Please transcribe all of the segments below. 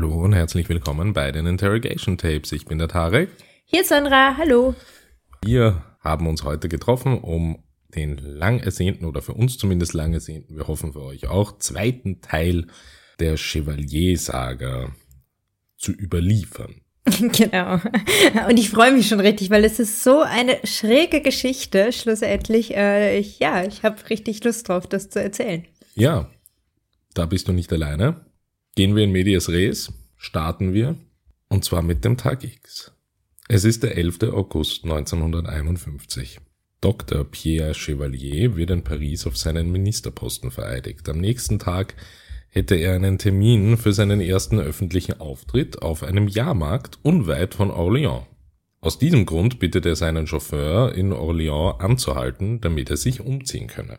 Hallo und herzlich willkommen bei den Interrogation Tapes. Ich bin der Tarek. Hier ist Sandra, hallo. Wir haben uns heute getroffen, um den lang ersehnten oder für uns zumindest lang ersehnten, wir hoffen für euch auch, zweiten Teil der Chevalier-Saga zu überliefern. Genau. Und ich freue mich schon richtig, weil es ist so eine schräge Geschichte, schlussendlich. Äh, ich, ja, ich habe richtig Lust drauf, das zu erzählen. Ja, da bist du nicht alleine gehen wir in Medias Res, starten wir, und zwar mit dem Tag X. Es ist der 11. August 1951. Dr. Pierre Chevalier wird in Paris auf seinen Ministerposten vereidigt. Am nächsten Tag hätte er einen Termin für seinen ersten öffentlichen Auftritt auf einem Jahrmarkt unweit von Orléans. Aus diesem Grund bittet er seinen Chauffeur in Orléans anzuhalten, damit er sich umziehen könne.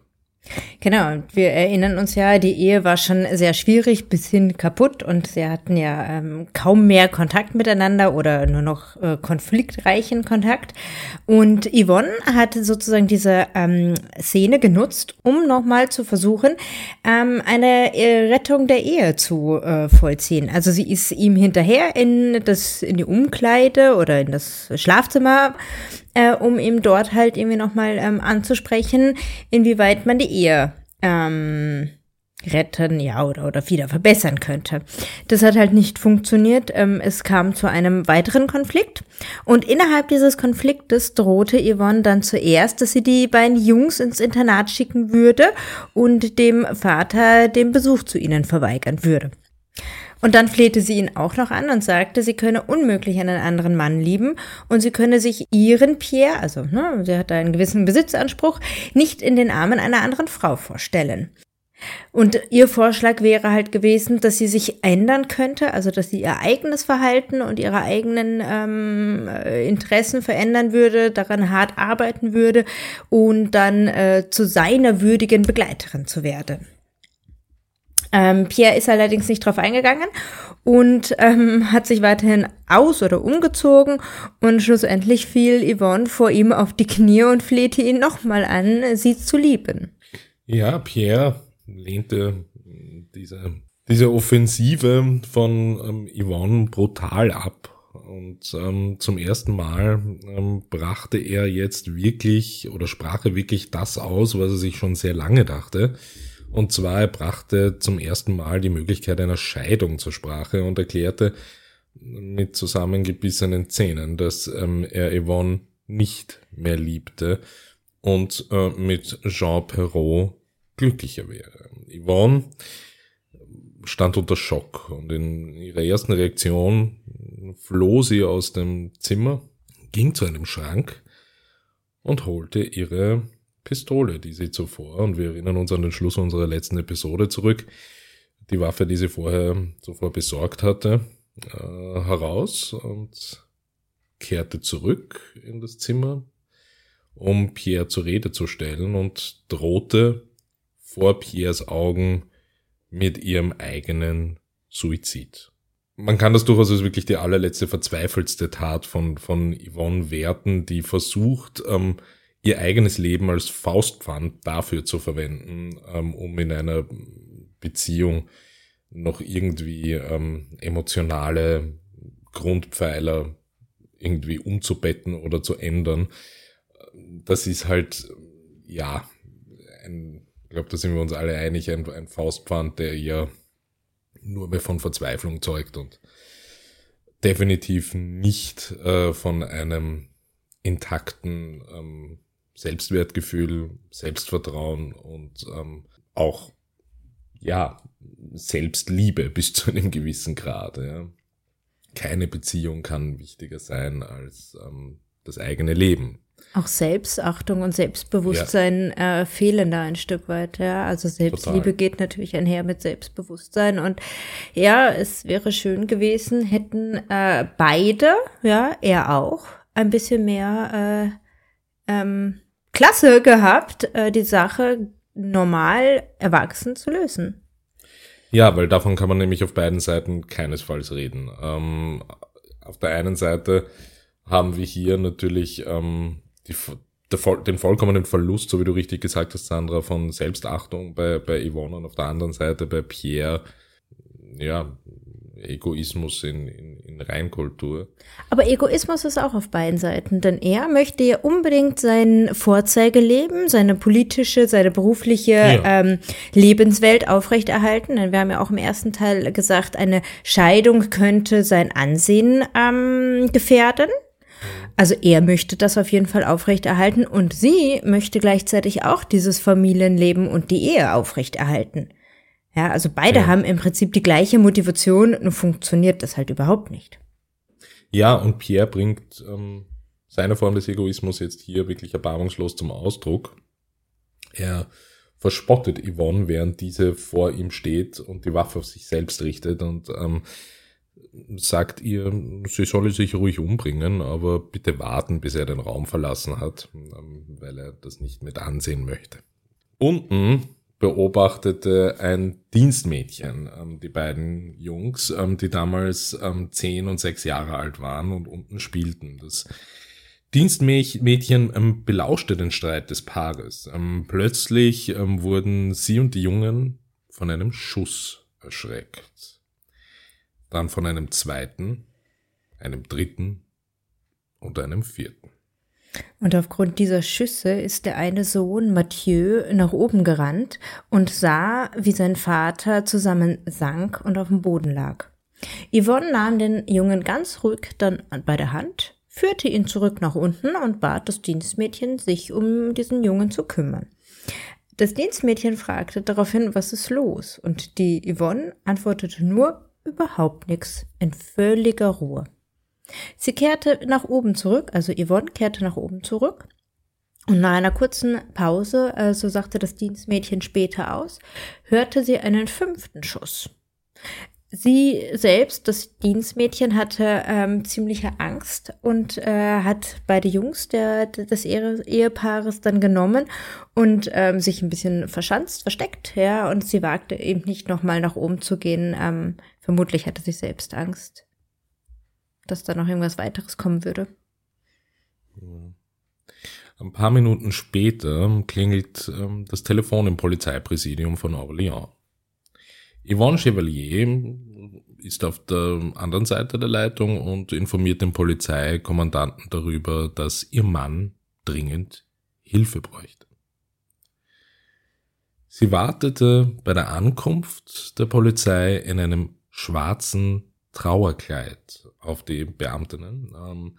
Genau, wir erinnern uns ja, die Ehe war schon sehr schwierig bis hin kaputt und sie hatten ja ähm, kaum mehr Kontakt miteinander oder nur noch äh, konfliktreichen Kontakt. Und Yvonne hat sozusagen diese ähm, Szene genutzt, um nochmal zu versuchen, ähm, eine äh, Rettung der Ehe zu äh, vollziehen. Also sie ist ihm hinterher in das in die Umkleide oder in das Schlafzimmer äh, um ihm dort halt irgendwie nochmal ähm, anzusprechen, inwieweit man die Ehe ähm, retten, ja, oder, oder wieder verbessern könnte. Das hat halt nicht funktioniert. Ähm, es kam zu einem weiteren Konflikt. Und innerhalb dieses Konfliktes drohte Yvonne dann zuerst, dass sie die beiden Jungs ins Internat schicken würde und dem Vater den Besuch zu ihnen verweigern würde. Und dann flehte sie ihn auch noch an und sagte, sie könne unmöglich einen anderen Mann lieben und sie könne sich ihren Pierre, also ne, sie hat einen gewissen Besitzanspruch, nicht in den Armen einer anderen Frau vorstellen. Und ihr Vorschlag wäre halt gewesen, dass sie sich ändern könnte, also dass sie ihr eigenes Verhalten und ihre eigenen ähm, äh, Interessen verändern würde, daran hart arbeiten würde und dann äh, zu seiner würdigen Begleiterin zu werden. Ähm, Pierre ist allerdings nicht drauf eingegangen und ähm, hat sich weiterhin aus- oder umgezogen und schlussendlich fiel Yvonne vor ihm auf die Knie und flehte ihn nochmal an, sie zu lieben. Ja, Pierre lehnte diese, diese Offensive von ähm, Yvonne brutal ab. Und ähm, zum ersten Mal ähm, brachte er jetzt wirklich oder sprach er wirklich das aus, was er sich schon sehr lange dachte. Und zwar er brachte zum ersten Mal die Möglichkeit einer Scheidung zur Sprache und erklärte mit zusammengebissenen Zähnen, dass ähm, er Yvonne nicht mehr liebte und äh, mit Jean Perrault glücklicher wäre. Yvonne stand unter Schock und in ihrer ersten Reaktion floh sie aus dem Zimmer, ging zu einem Schrank und holte ihre Pistole, die sie zuvor, und wir erinnern uns an den Schluss unserer letzten Episode zurück, die Waffe, die sie vorher zuvor besorgt hatte, äh, heraus und kehrte zurück in das Zimmer, um Pierre zur Rede zu stellen und drohte vor Pierres Augen mit ihrem eigenen Suizid. Man kann das durchaus als wirklich die allerletzte verzweifelste Tat von, von Yvonne werten, die versucht, ähm, ihr eigenes Leben als Faustpfand dafür zu verwenden, ähm, um in einer Beziehung noch irgendwie ähm, emotionale Grundpfeiler irgendwie umzubetten oder zu ändern. Das ist halt, ja, ein, ich glaube, da sind wir uns alle einig, ein, ein Faustpfand, der ja nur mehr von Verzweiflung zeugt und definitiv nicht äh, von einem intakten ähm, Selbstwertgefühl, Selbstvertrauen und ähm, auch ja Selbstliebe bis zu einem gewissen Grad. Ja. Keine Beziehung kann wichtiger sein als ähm, das eigene Leben. Auch Selbstachtung und Selbstbewusstsein ja. äh, fehlen da ein Stück weit, ja. Also Selbstliebe Total. geht natürlich einher mit Selbstbewusstsein. Und ja, es wäre schön gewesen, hätten äh, beide, ja, er auch, ein bisschen mehr äh, ähm, Klasse gehabt, äh, die Sache normal erwachsen zu lösen. Ja, weil davon kann man nämlich auf beiden Seiten keinesfalls reden. Ähm, auf der einen Seite haben wir hier natürlich ähm, die, der, den vollkommenen Verlust, so wie du richtig gesagt hast, Sandra, von Selbstachtung bei, bei Yvonne und auf der anderen Seite bei Pierre, ja, Egoismus in, in, in Reinkultur. Aber Egoismus ist auch auf beiden Seiten, denn er möchte ja unbedingt sein Vorzeigeleben, seine politische, seine berufliche ja. ähm, Lebenswelt aufrechterhalten. Denn wir haben ja auch im ersten Teil gesagt, eine Scheidung könnte sein Ansehen ähm, gefährden. Also er möchte das auf jeden Fall aufrechterhalten und sie möchte gleichzeitig auch dieses Familienleben und die Ehe aufrechterhalten. Ja, also beide ja. haben im Prinzip die gleiche Motivation, nur funktioniert das halt überhaupt nicht. Ja, und Pierre bringt ähm, seine Form des Egoismus jetzt hier wirklich erbarmungslos zum Ausdruck. Er verspottet Yvonne, während diese vor ihm steht und die Waffe auf sich selbst richtet und ähm, sagt ihr, sie solle sich ruhig umbringen, aber bitte warten, bis er den Raum verlassen hat, ähm, weil er das nicht mit ansehen möchte. Unten beobachtete ein Dienstmädchen ähm, die beiden Jungs, ähm, die damals ähm, zehn und sechs Jahre alt waren und unten spielten. Das Dienstmädchen ähm, belauschte den Streit des Paares. Ähm, plötzlich ähm, wurden sie und die Jungen von einem Schuss erschreckt. Dann von einem zweiten, einem dritten und einem vierten. Und aufgrund dieser Schüsse ist der eine Sohn Mathieu nach oben gerannt und sah, wie sein Vater zusammen sank und auf dem Boden lag. Yvonne nahm den Jungen ganz ruhig dann bei der Hand, führte ihn zurück nach unten und bat das Dienstmädchen, sich um diesen Jungen zu kümmern. Das Dienstmädchen fragte daraufhin, was ist los? Und die Yvonne antwortete nur, überhaupt nichts, in völliger Ruhe. Sie kehrte nach oben zurück, also Yvonne kehrte nach oben zurück. Und nach einer kurzen Pause, äh, so sagte das Dienstmädchen später aus, hörte sie einen fünften Schuss. Sie selbst, das Dienstmädchen, hatte ähm, ziemliche Angst und äh, hat beide Jungs der, des Ehepaares dann genommen und ähm, sich ein bisschen verschanzt, versteckt, ja, und sie wagte eben nicht nochmal nach oben zu gehen. Ähm, vermutlich hatte sie selbst Angst dass da noch irgendwas weiteres kommen würde. Ein paar Minuten später klingelt ähm, das Telefon im Polizeipräsidium von Orléans. Yvonne Chevalier ist auf der anderen Seite der Leitung und informiert den Polizeikommandanten darüber, dass ihr Mann dringend Hilfe bräuchte. Sie wartete bei der Ankunft der Polizei in einem schwarzen Trauerkleid auf die Beamtinnen. Ähm,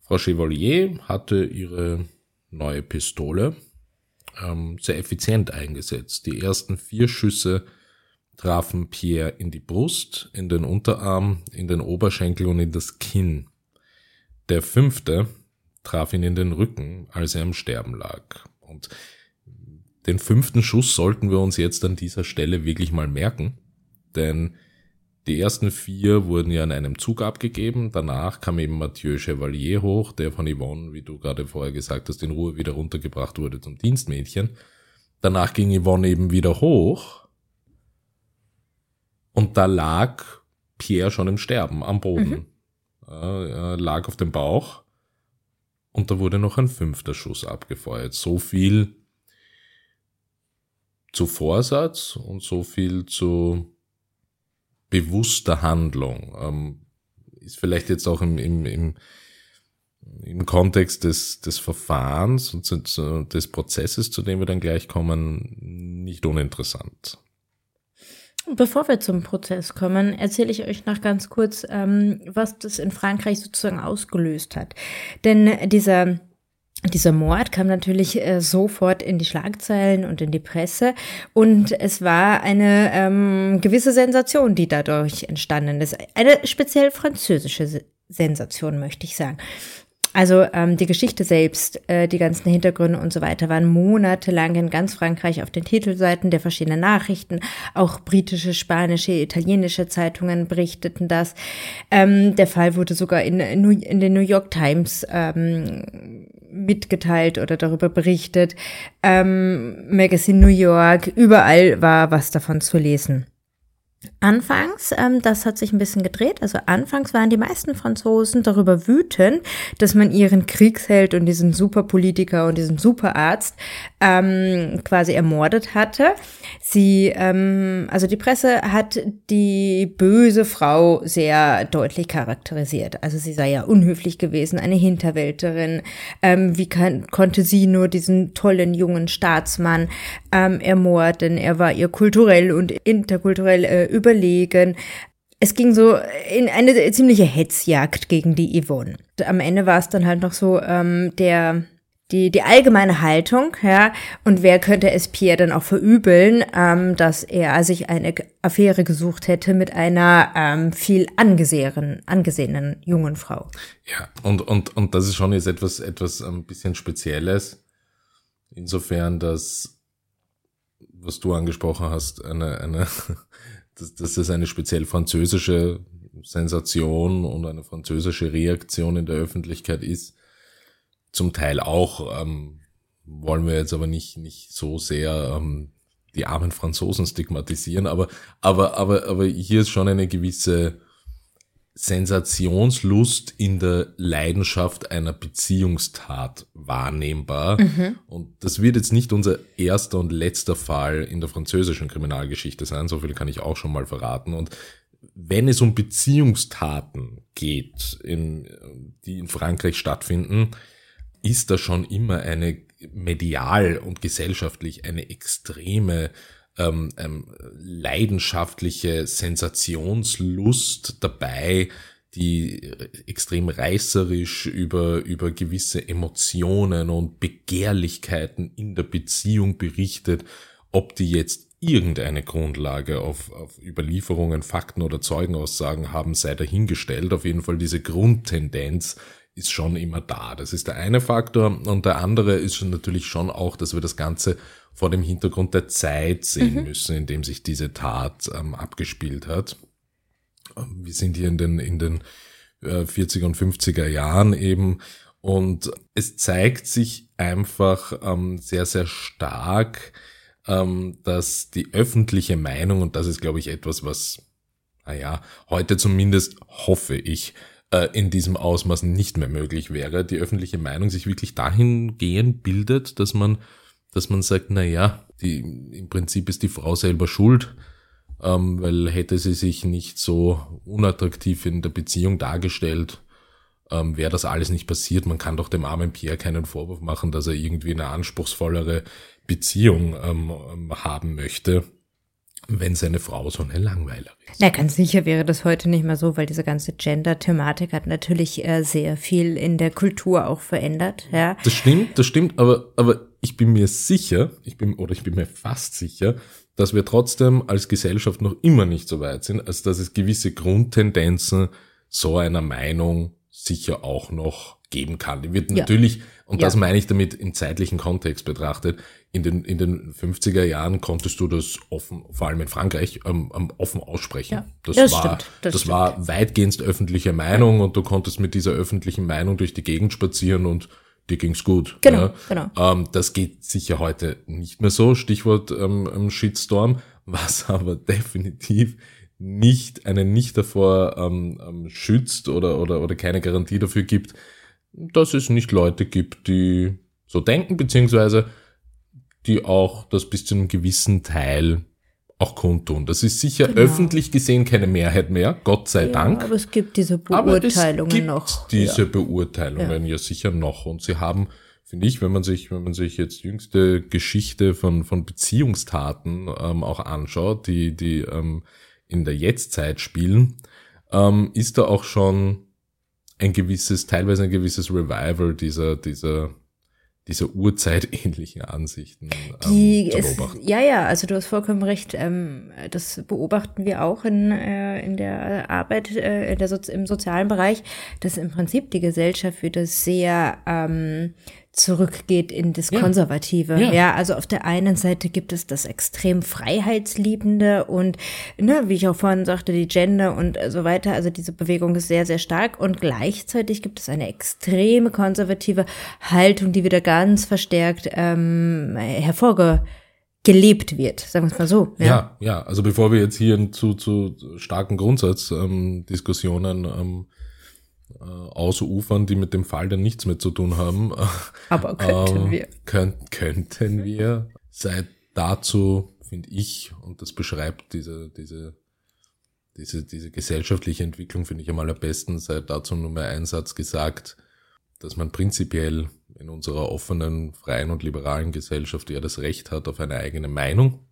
Frau Chevalier hatte ihre neue Pistole ähm, sehr effizient eingesetzt. Die ersten vier Schüsse trafen Pierre in die Brust, in den Unterarm, in den Oberschenkel und in das Kinn. Der fünfte traf ihn in den Rücken, als er am Sterben lag. Und den fünften Schuss sollten wir uns jetzt an dieser Stelle wirklich mal merken, denn die ersten vier wurden ja in einem Zug abgegeben. Danach kam eben Mathieu Chevalier hoch, der von Yvonne, wie du gerade vorher gesagt hast, in Ruhe wieder runtergebracht wurde zum Dienstmädchen. Danach ging Yvonne eben wieder hoch. Und da lag Pierre schon im Sterben am Boden. Mhm. Er lag auf dem Bauch. Und da wurde noch ein fünfter Schuss abgefeuert. So viel zu Vorsatz und so viel zu bewusster Handlung. Ähm, ist vielleicht jetzt auch im, im, im, im Kontext des, des Verfahrens und des Prozesses, zu dem wir dann gleich kommen, nicht uninteressant. Bevor wir zum Prozess kommen, erzähle ich euch noch ganz kurz, ähm, was das in Frankreich sozusagen ausgelöst hat. Denn dieser dieser Mord kam natürlich äh, sofort in die Schlagzeilen und in die Presse und es war eine ähm, gewisse Sensation, die dadurch entstanden ist. Eine speziell französische Sensation, möchte ich sagen. Also ähm, die Geschichte selbst, äh, die ganzen Hintergründe und so weiter waren monatelang in ganz Frankreich auf den Titelseiten der verschiedenen Nachrichten. Auch britische, spanische, italienische Zeitungen berichteten das. Ähm, der Fall wurde sogar in, in den New York Times ähm, mitgeteilt oder darüber berichtet. Ähm, Magazine New York, überall war was davon zu lesen. Anfangs, ähm, das hat sich ein bisschen gedreht, also anfangs waren die meisten Franzosen darüber wütend, dass man ihren Kriegsheld und diesen Superpolitiker und diesen Superarzt ähm, quasi ermordet hatte. Sie, ähm, also die Presse hat die böse Frau sehr deutlich charakterisiert. Also sie sei ja unhöflich gewesen, eine Hinterwälterin. Ähm, wie kann, konnte sie nur diesen tollen jungen Staatsmann ähm, ermorden? Er war ihr kulturell und interkulturell äh, überlegen. Es ging so in eine ziemliche Hetzjagd gegen die Yvonne. Am Ende war es dann halt noch so, ähm, der die, die allgemeine Haltung, ja, und wer könnte es Pierre dann auch verübeln, ähm, dass er sich eine Affäre gesucht hätte mit einer ähm, viel angesehenen, angesehenen jungen Frau. Ja, und, und, und das ist schon jetzt etwas, etwas ein bisschen Spezielles. Insofern, dass, was du angesprochen hast, eine, eine, dass, dass es eine speziell französische Sensation und eine französische Reaktion in der Öffentlichkeit ist. Zum Teil auch, ähm, wollen wir jetzt aber nicht, nicht so sehr ähm, die armen Franzosen stigmatisieren, aber, aber, aber, aber hier ist schon eine gewisse Sensationslust in der Leidenschaft einer Beziehungstat wahrnehmbar. Mhm. Und das wird jetzt nicht unser erster und letzter Fall in der französischen Kriminalgeschichte sein, so viel kann ich auch schon mal verraten. Und wenn es um Beziehungstaten geht, in, die in Frankreich stattfinden, ist da schon immer eine medial und gesellschaftlich eine extreme ähm, ähm, leidenschaftliche Sensationslust dabei, die extrem reißerisch über, über gewisse Emotionen und Begehrlichkeiten in der Beziehung berichtet, ob die jetzt irgendeine Grundlage auf, auf Überlieferungen, Fakten oder Zeugenaussagen haben, sei dahingestellt. Auf jeden Fall diese Grundtendenz ist schon immer da. Das ist der eine Faktor. Und der andere ist natürlich schon auch, dass wir das Ganze vor dem Hintergrund der Zeit sehen mhm. müssen, in dem sich diese Tat ähm, abgespielt hat. Ähm, wir sind hier in den, in den äh, 40er und 50er Jahren eben. Und es zeigt sich einfach ähm, sehr, sehr stark, ähm, dass die öffentliche Meinung, und das ist, glaube ich, etwas, was, naja, heute zumindest hoffe ich, äh, in diesem Ausmaß nicht mehr möglich wäre, die öffentliche Meinung sich wirklich dahingehend bildet, dass man, dass man sagt, na ja, die, im Prinzip ist die Frau selber schuld, ähm, weil hätte sie sich nicht so unattraktiv in der Beziehung dargestellt, ähm, wäre das alles nicht passiert. Man kann doch dem armen Pierre keinen Vorwurf machen, dass er irgendwie eine anspruchsvollere Beziehung ähm, haben möchte wenn seine Frau so eine Langweilerin ist. Na, ganz sicher wäre das heute nicht mehr so, weil diese ganze Gender-Thematik hat natürlich äh, sehr viel in der Kultur auch verändert, ja. Das stimmt, das stimmt, aber, aber ich bin mir sicher, ich bin, oder ich bin mir fast sicher, dass wir trotzdem als Gesellschaft noch immer nicht so weit sind, als dass es gewisse Grundtendenzen so einer Meinung sicher auch noch geben kann. Die wird ja. natürlich, und ja. das meine ich damit im zeitlichen Kontext betrachtet, in den, in den 50er Jahren konntest du das offen, vor allem in Frankreich, ähm, ähm offen aussprechen. Ja, das, das, war, stimmt, das, das war weitgehend öffentliche Meinung und du konntest mit dieser öffentlichen Meinung durch die Gegend spazieren und dir ging's gut. Genau, ja. genau. Ähm, das geht sicher heute nicht mehr so, Stichwort ähm, ähm Shitstorm, was aber definitiv nicht einen nicht davor ähm, ähm, schützt oder, oder, oder keine Garantie dafür gibt, dass es nicht Leute gibt, die so denken, beziehungsweise die auch das bis zu einem gewissen Teil auch kundtun. Das ist sicher genau. öffentlich gesehen keine Mehrheit mehr, Gott sei ja, Dank. Aber es gibt diese Beurteilungen aber es gibt noch. Diese ja. Beurteilungen ja. ja sicher noch. Und sie haben, finde ich, wenn man sich, wenn man sich jetzt jüngste Geschichte von, von Beziehungstaten ähm, auch anschaut, die, die ähm, in der Jetztzeit spielen, ähm, ist da auch schon ein gewisses, teilweise ein gewisses Revival dieser, dieser diese urzeitähnlichen Ansichten ähm, Die zu beobachten. Ist, ja, ja, also du hast vollkommen recht. Ähm, das beobachten wir auch in, äh, in der Arbeit äh, in der so im sozialen Bereich, dass im Prinzip die Gesellschaft wieder sehr ähm, zurückgeht in das ja. Konservative. Ja. ja. also auf der einen Seite gibt es das extrem Freiheitsliebende und, ne, wie ich auch vorhin sagte, die Gender und so weiter. Also diese Bewegung ist sehr, sehr stark und gleichzeitig gibt es eine extreme konservative Haltung, die wieder ganz verstärkt ähm, hervorge gelebt wird, sagen wir es mal so. Ja. ja, ja. Also bevor wir jetzt hier zu, zu starken Grundsatzdiskussionen ähm, äh, ausufern, die mit dem Fall dann nichts mehr zu tun haben. Aber könnten äh, wir. Könnt, könnten wir. Seit dazu, finde ich, und das beschreibt diese, diese, diese, diese gesellschaftliche Entwicklung, finde ich am allerbesten, seit dazu nur mehr ein Satz gesagt, dass man prinzipiell in unserer offenen, freien und liberalen Gesellschaft ja das Recht hat auf eine eigene Meinung.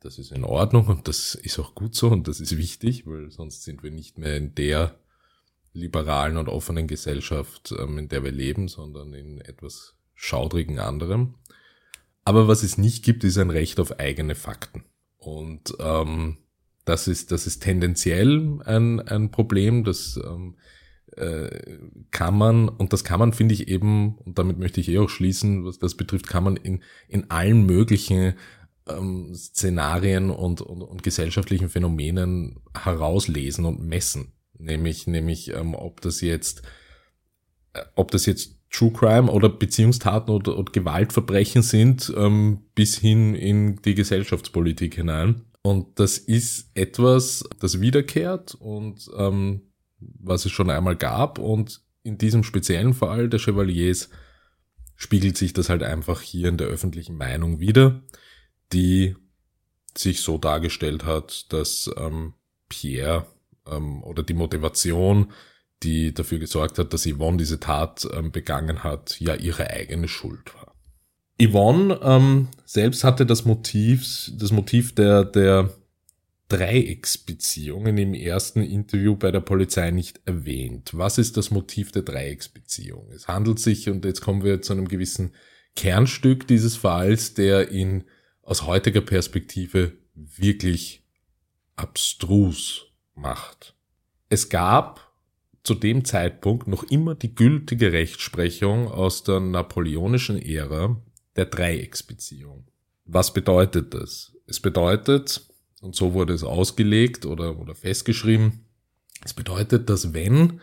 Das ist in Ordnung und das ist auch gut so und das ist wichtig, weil sonst sind wir nicht mehr in der liberalen und offenen Gesellschaft, ähm, in der wir leben, sondern in etwas schaudrigen anderem. Aber was es nicht gibt, ist ein Recht auf eigene Fakten. Und ähm, das ist, das ist tendenziell ein, ein Problem, das ähm, äh, kann man, und das kann man, finde ich eben, und damit möchte ich eh auch schließen, was das betrifft, kann man in, in allen möglichen ähm, Szenarien und, und, und gesellschaftlichen Phänomenen herauslesen und messen. Nämlich, nämlich, ähm, ob das jetzt, äh, ob das jetzt True Crime oder Beziehungstaten oder, oder Gewaltverbrechen sind, ähm, bis hin in die Gesellschaftspolitik hinein. Und das ist etwas, das wiederkehrt und ähm, was es schon einmal gab. Und in diesem speziellen Fall der Chevaliers spiegelt sich das halt einfach hier in der öffentlichen Meinung wieder, die sich so dargestellt hat, dass ähm, Pierre ähm, oder die Motivation, die dafür gesorgt hat, dass Yvonne diese Tat ähm, begangen hat, ja ihre eigene Schuld war. Yvonne ähm, selbst hatte das Motiv, das Motiv der, der Dreiecksbeziehungen im ersten Interview bei der Polizei nicht erwähnt. Was ist das Motiv der Dreiecksbeziehung? Es handelt sich, und jetzt kommen wir zu einem gewissen Kernstück dieses Falls, der ihn aus heutiger Perspektive wirklich abstrus macht. Es gab zu dem Zeitpunkt noch immer die gültige Rechtsprechung aus der napoleonischen Ära der Dreiecksbeziehung. Was bedeutet das? Es bedeutet, und so wurde es ausgelegt oder, oder festgeschrieben. Es bedeutet, dass wenn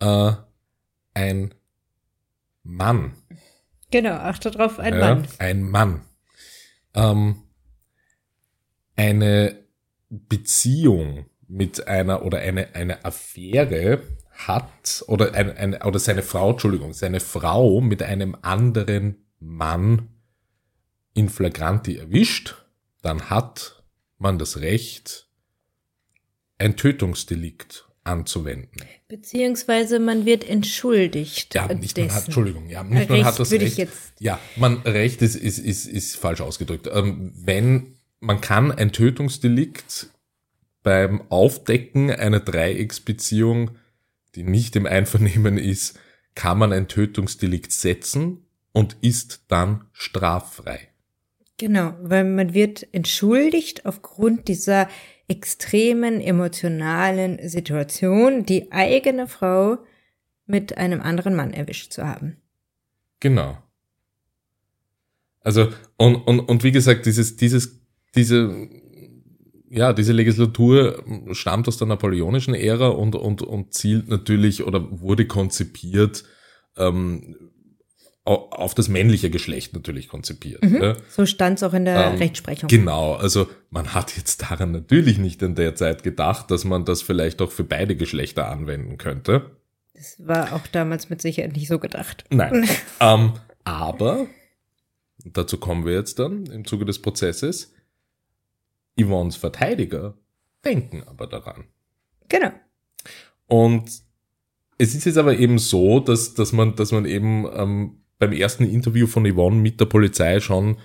äh, ein Mann. Genau, achte drauf, ein ja, Mann. Ein Mann. Ähm, eine Beziehung mit einer oder eine, eine Affäre hat oder eine, eine, oder seine Frau, Entschuldigung, seine Frau mit einem anderen Mann in flagranti erwischt, dann hat man das Recht, ein Tötungsdelikt anzuwenden. Beziehungsweise man wird entschuldigt. Ja, nicht dessen. man hat, Entschuldigung, ja, nicht Recht man hat das Recht. ja, man Recht ist, ist, ist, ist falsch ausgedrückt. Ähm, wenn man kann ein Tötungsdelikt beim Aufdecken einer Dreiecksbeziehung, die nicht im Einvernehmen ist, kann man ein Tötungsdelikt setzen und ist dann straffrei. Genau, weil man wird entschuldigt aufgrund dieser extremen emotionalen Situation, die eigene Frau mit einem anderen Mann erwischt zu haben. Genau. Also, und, und, und wie gesagt, dieses, dieses, diese, ja, diese Legislatur stammt aus der napoleonischen Ära und, und, und zielt natürlich oder wurde konzipiert ähm, auf das männliche Geschlecht natürlich konzipiert. Mhm. Ne? So stand es auch in der ähm, Rechtsprechung. Genau, also man hat jetzt daran natürlich nicht in der Zeit gedacht, dass man das vielleicht auch für beide Geschlechter anwenden könnte. Das war auch damals mit Sicherheit nicht so gedacht. Nein. ähm, aber, dazu kommen wir jetzt dann im Zuge des Prozesses, Yvonnes Verteidiger denken aber daran. Genau. Und es ist jetzt aber eben so, dass, dass man, dass man eben ähm, beim ersten Interview von Yvonne mit der Polizei schon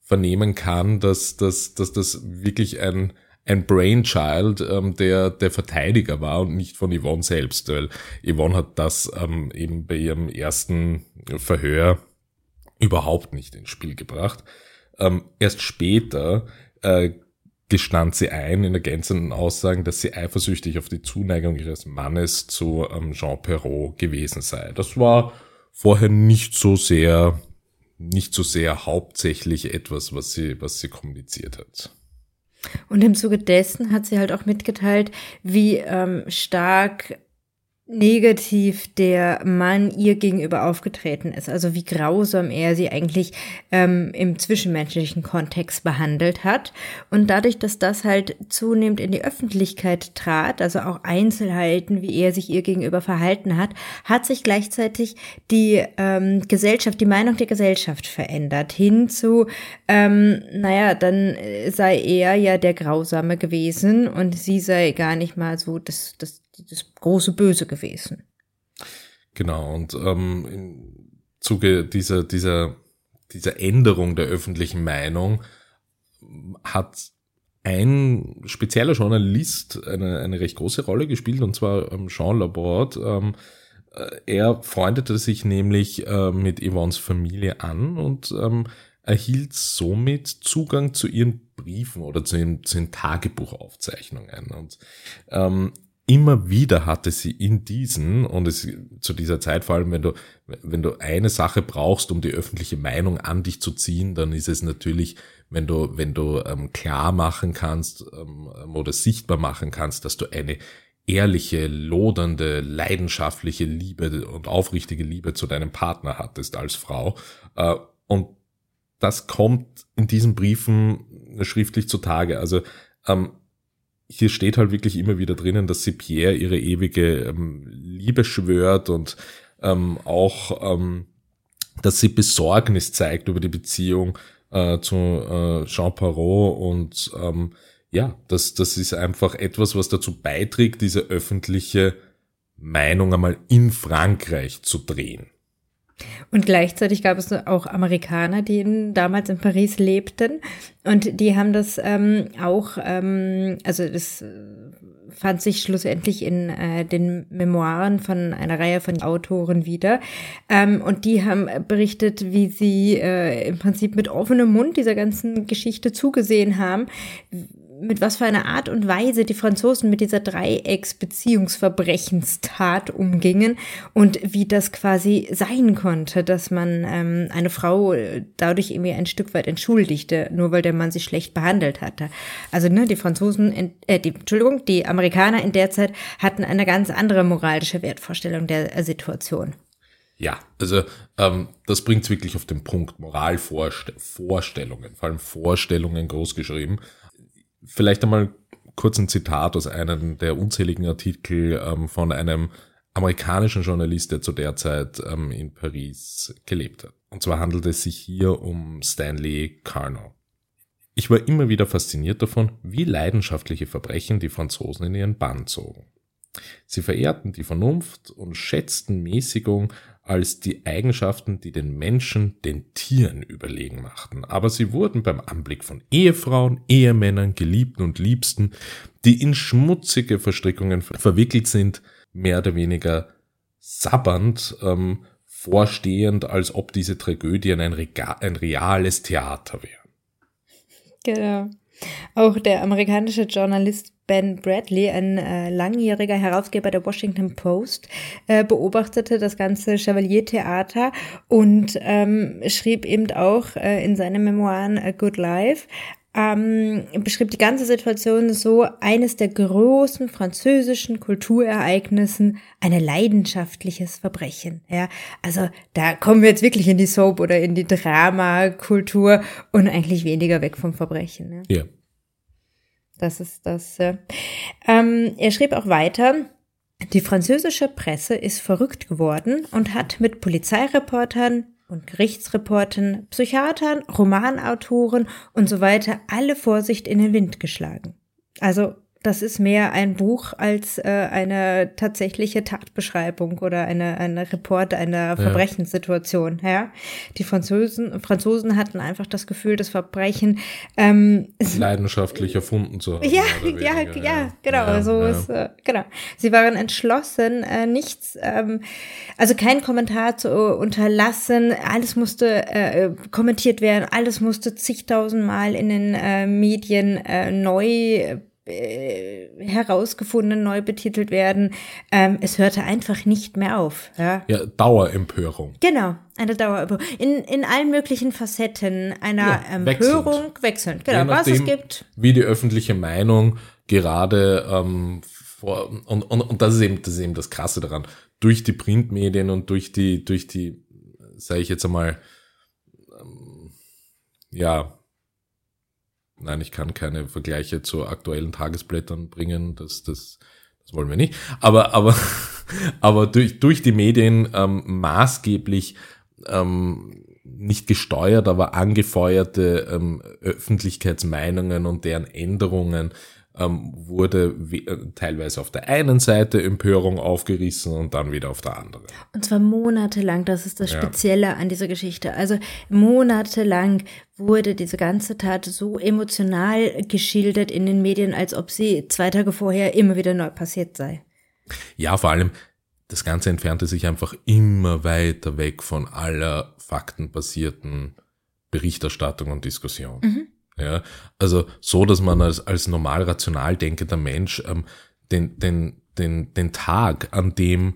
vernehmen kann, dass, dass, dass das wirklich ein, ein Brainchild ähm, der, der Verteidiger war und nicht von Yvonne selbst. Weil Yvonne hat das ähm, eben bei ihrem ersten Verhör überhaupt nicht ins Spiel gebracht. Ähm, erst später äh, gestand sie ein in ergänzenden Aussagen, dass sie eifersüchtig auf die Zuneigung ihres Mannes zu ähm, Jean Perrault gewesen sei. Das war vorher nicht so sehr, nicht so sehr hauptsächlich etwas, was sie, was sie kommuniziert hat. Und im Zuge dessen hat sie halt auch mitgeteilt, wie ähm, stark negativ der Mann ihr gegenüber aufgetreten ist, also wie grausam er sie eigentlich ähm, im zwischenmenschlichen Kontext behandelt hat. Und dadurch, dass das halt zunehmend in die Öffentlichkeit trat, also auch Einzelheiten, wie er sich ihr gegenüber verhalten hat, hat sich gleichzeitig die ähm, Gesellschaft, die Meinung der Gesellschaft verändert, hin zu, ähm, naja, dann sei er ja der Grausame gewesen und sie sei gar nicht mal so das, das das große Böse gewesen. Genau, und ähm, im Zuge dieser, dieser, dieser Änderung der öffentlichen Meinung hat ein spezieller Journalist eine, eine recht große Rolle gespielt, und zwar ähm, Jean Laborde. Ähm, äh, er freundete sich nämlich äh, mit Yvonnes Familie an und ähm, erhielt somit Zugang zu ihren Briefen oder zu ihren, zu ihren Tagebuchaufzeichnungen. Und ähm, immer wieder hatte sie in diesen, und es zu dieser Zeit, vor allem wenn du, wenn du eine Sache brauchst, um die öffentliche Meinung an dich zu ziehen, dann ist es natürlich, wenn du, wenn du ähm, klar machen kannst ähm, oder sichtbar machen kannst, dass du eine ehrliche, lodernde, leidenschaftliche Liebe und aufrichtige Liebe zu deinem Partner hattest als Frau. Äh, und das kommt in diesen Briefen schriftlich zutage. Also ähm, hier steht halt wirklich immer wieder drinnen, dass sie Pierre ihre ewige ähm, Liebe schwört und ähm, auch, ähm, dass sie Besorgnis zeigt über die Beziehung äh, zu äh, Jean Parot und ähm, ja, das, das ist einfach etwas, was dazu beiträgt, diese öffentliche Meinung einmal in Frankreich zu drehen. Und gleichzeitig gab es auch Amerikaner, die in, damals in Paris lebten. Und die haben das ähm, auch, ähm, also das fand sich schlussendlich in äh, den Memoiren von einer Reihe von Autoren wieder. Ähm, und die haben berichtet, wie sie äh, im Prinzip mit offenem Mund dieser ganzen Geschichte zugesehen haben, mit was für einer Art und Weise die Franzosen mit dieser Dreiecksbeziehungsverbrechenstat umgingen und wie das quasi sein konnte, dass man ähm, eine Frau dadurch irgendwie ein Stück weit entschuldigte, nur weil der Mann sie schlecht behandelt hatte. Also ne, die Franzosen, äh, die, Entschuldigung, die Amerikaner in der Zeit hatten eine ganz andere moralische Wertvorstellung der äh, Situation. Ja, also ähm, das bringt es wirklich auf den Punkt. Moralvorstellungen, vor allem Vorstellungen großgeschrieben vielleicht einmal kurz ein Zitat aus einem der unzähligen Artikel ähm, von einem amerikanischen Journalist, der zu der Zeit ähm, in Paris gelebt hat. Und zwar handelt es sich hier um Stanley Carnot. Ich war immer wieder fasziniert davon, wie leidenschaftliche Verbrechen die Franzosen in ihren Bann zogen. Sie verehrten die Vernunft und schätzten Mäßigung als die Eigenschaften, die den Menschen den Tieren überlegen machten. Aber sie wurden beim Anblick von Ehefrauen, Ehemännern, Geliebten und Liebsten, die in schmutzige Verstrickungen verwickelt sind, mehr oder weniger sabbernd, ähm, vorstehend, als ob diese Tragödien ein, ein reales Theater wären. Genau. Auch der amerikanische Journalist Ben Bradley, ein äh, langjähriger Herausgeber der Washington Post, äh, beobachtete das ganze Chevalier-Theater und ähm, schrieb eben auch äh, in seinen Memoiren A Good Life, ähm, beschrieb die ganze Situation so, eines der großen französischen Kulturereignissen, ein leidenschaftliches Verbrechen. Ja, also da kommen wir jetzt wirklich in die Soap oder in die Dramakultur und eigentlich weniger weg vom Verbrechen. Ja. ja. Das ist das. Äh, ähm, er schrieb auch weiter. Die französische Presse ist verrückt geworden und hat mit Polizeireportern und Gerichtsreportern, Psychiatern, Romanautoren und so weiter alle Vorsicht in den Wind geschlagen. Also das ist mehr ein Buch als äh, eine tatsächliche Tatbeschreibung oder eine, eine Report einer Verbrechenssituation. Ja. ja. Die Franzosen, Franzosen hatten einfach das Gefühl, das Verbrechen ähm, leidenschaftlich erfunden zu haben. Ja, ja, ja, ja, genau. Ja, so Ist, äh, genau. Sie waren entschlossen, äh, nichts, ähm, also kein Kommentar zu unterlassen. Alles musste äh, kommentiert werden, alles musste zigtausendmal in den äh, Medien äh, neu äh, herausgefunden, neu betitelt werden. Ähm, es hörte einfach nicht mehr auf. Ja, ja Dauerempörung. Genau, eine Dauerempörung. In, in allen möglichen Facetten einer ja, Empörung wechselnd. Genau, nachdem, was es gibt. Wie die öffentliche Meinung gerade ähm, vor, und, und, und das ist eben, das ist eben das Krasse daran. Durch die Printmedien und durch die, durch die, sage ich jetzt einmal, ähm, ja, nein, ich kann keine Vergleiche zu aktuellen Tagesblättern bringen, das, das, das wollen wir nicht. Aber, aber, aber durch, durch die Medien ähm, maßgeblich ähm, nicht gesteuert, aber angefeuerte ähm, Öffentlichkeitsmeinungen und deren Änderungen ähm, wurde äh, teilweise auf der einen Seite Empörung aufgerissen und dann wieder auf der anderen. Und zwar monatelang, das ist das Spezielle ja. an dieser Geschichte. Also monatelang wurde diese ganze Tat so emotional geschildert in den Medien, als ob sie zwei Tage vorher immer wieder neu passiert sei. Ja, vor allem, das Ganze entfernte sich einfach immer weiter weg von aller faktenbasierten Berichterstattung und Diskussion. Mhm. Ja, also so, dass man als, als normal rational denkender Mensch ähm, den, den, den, den Tag, an dem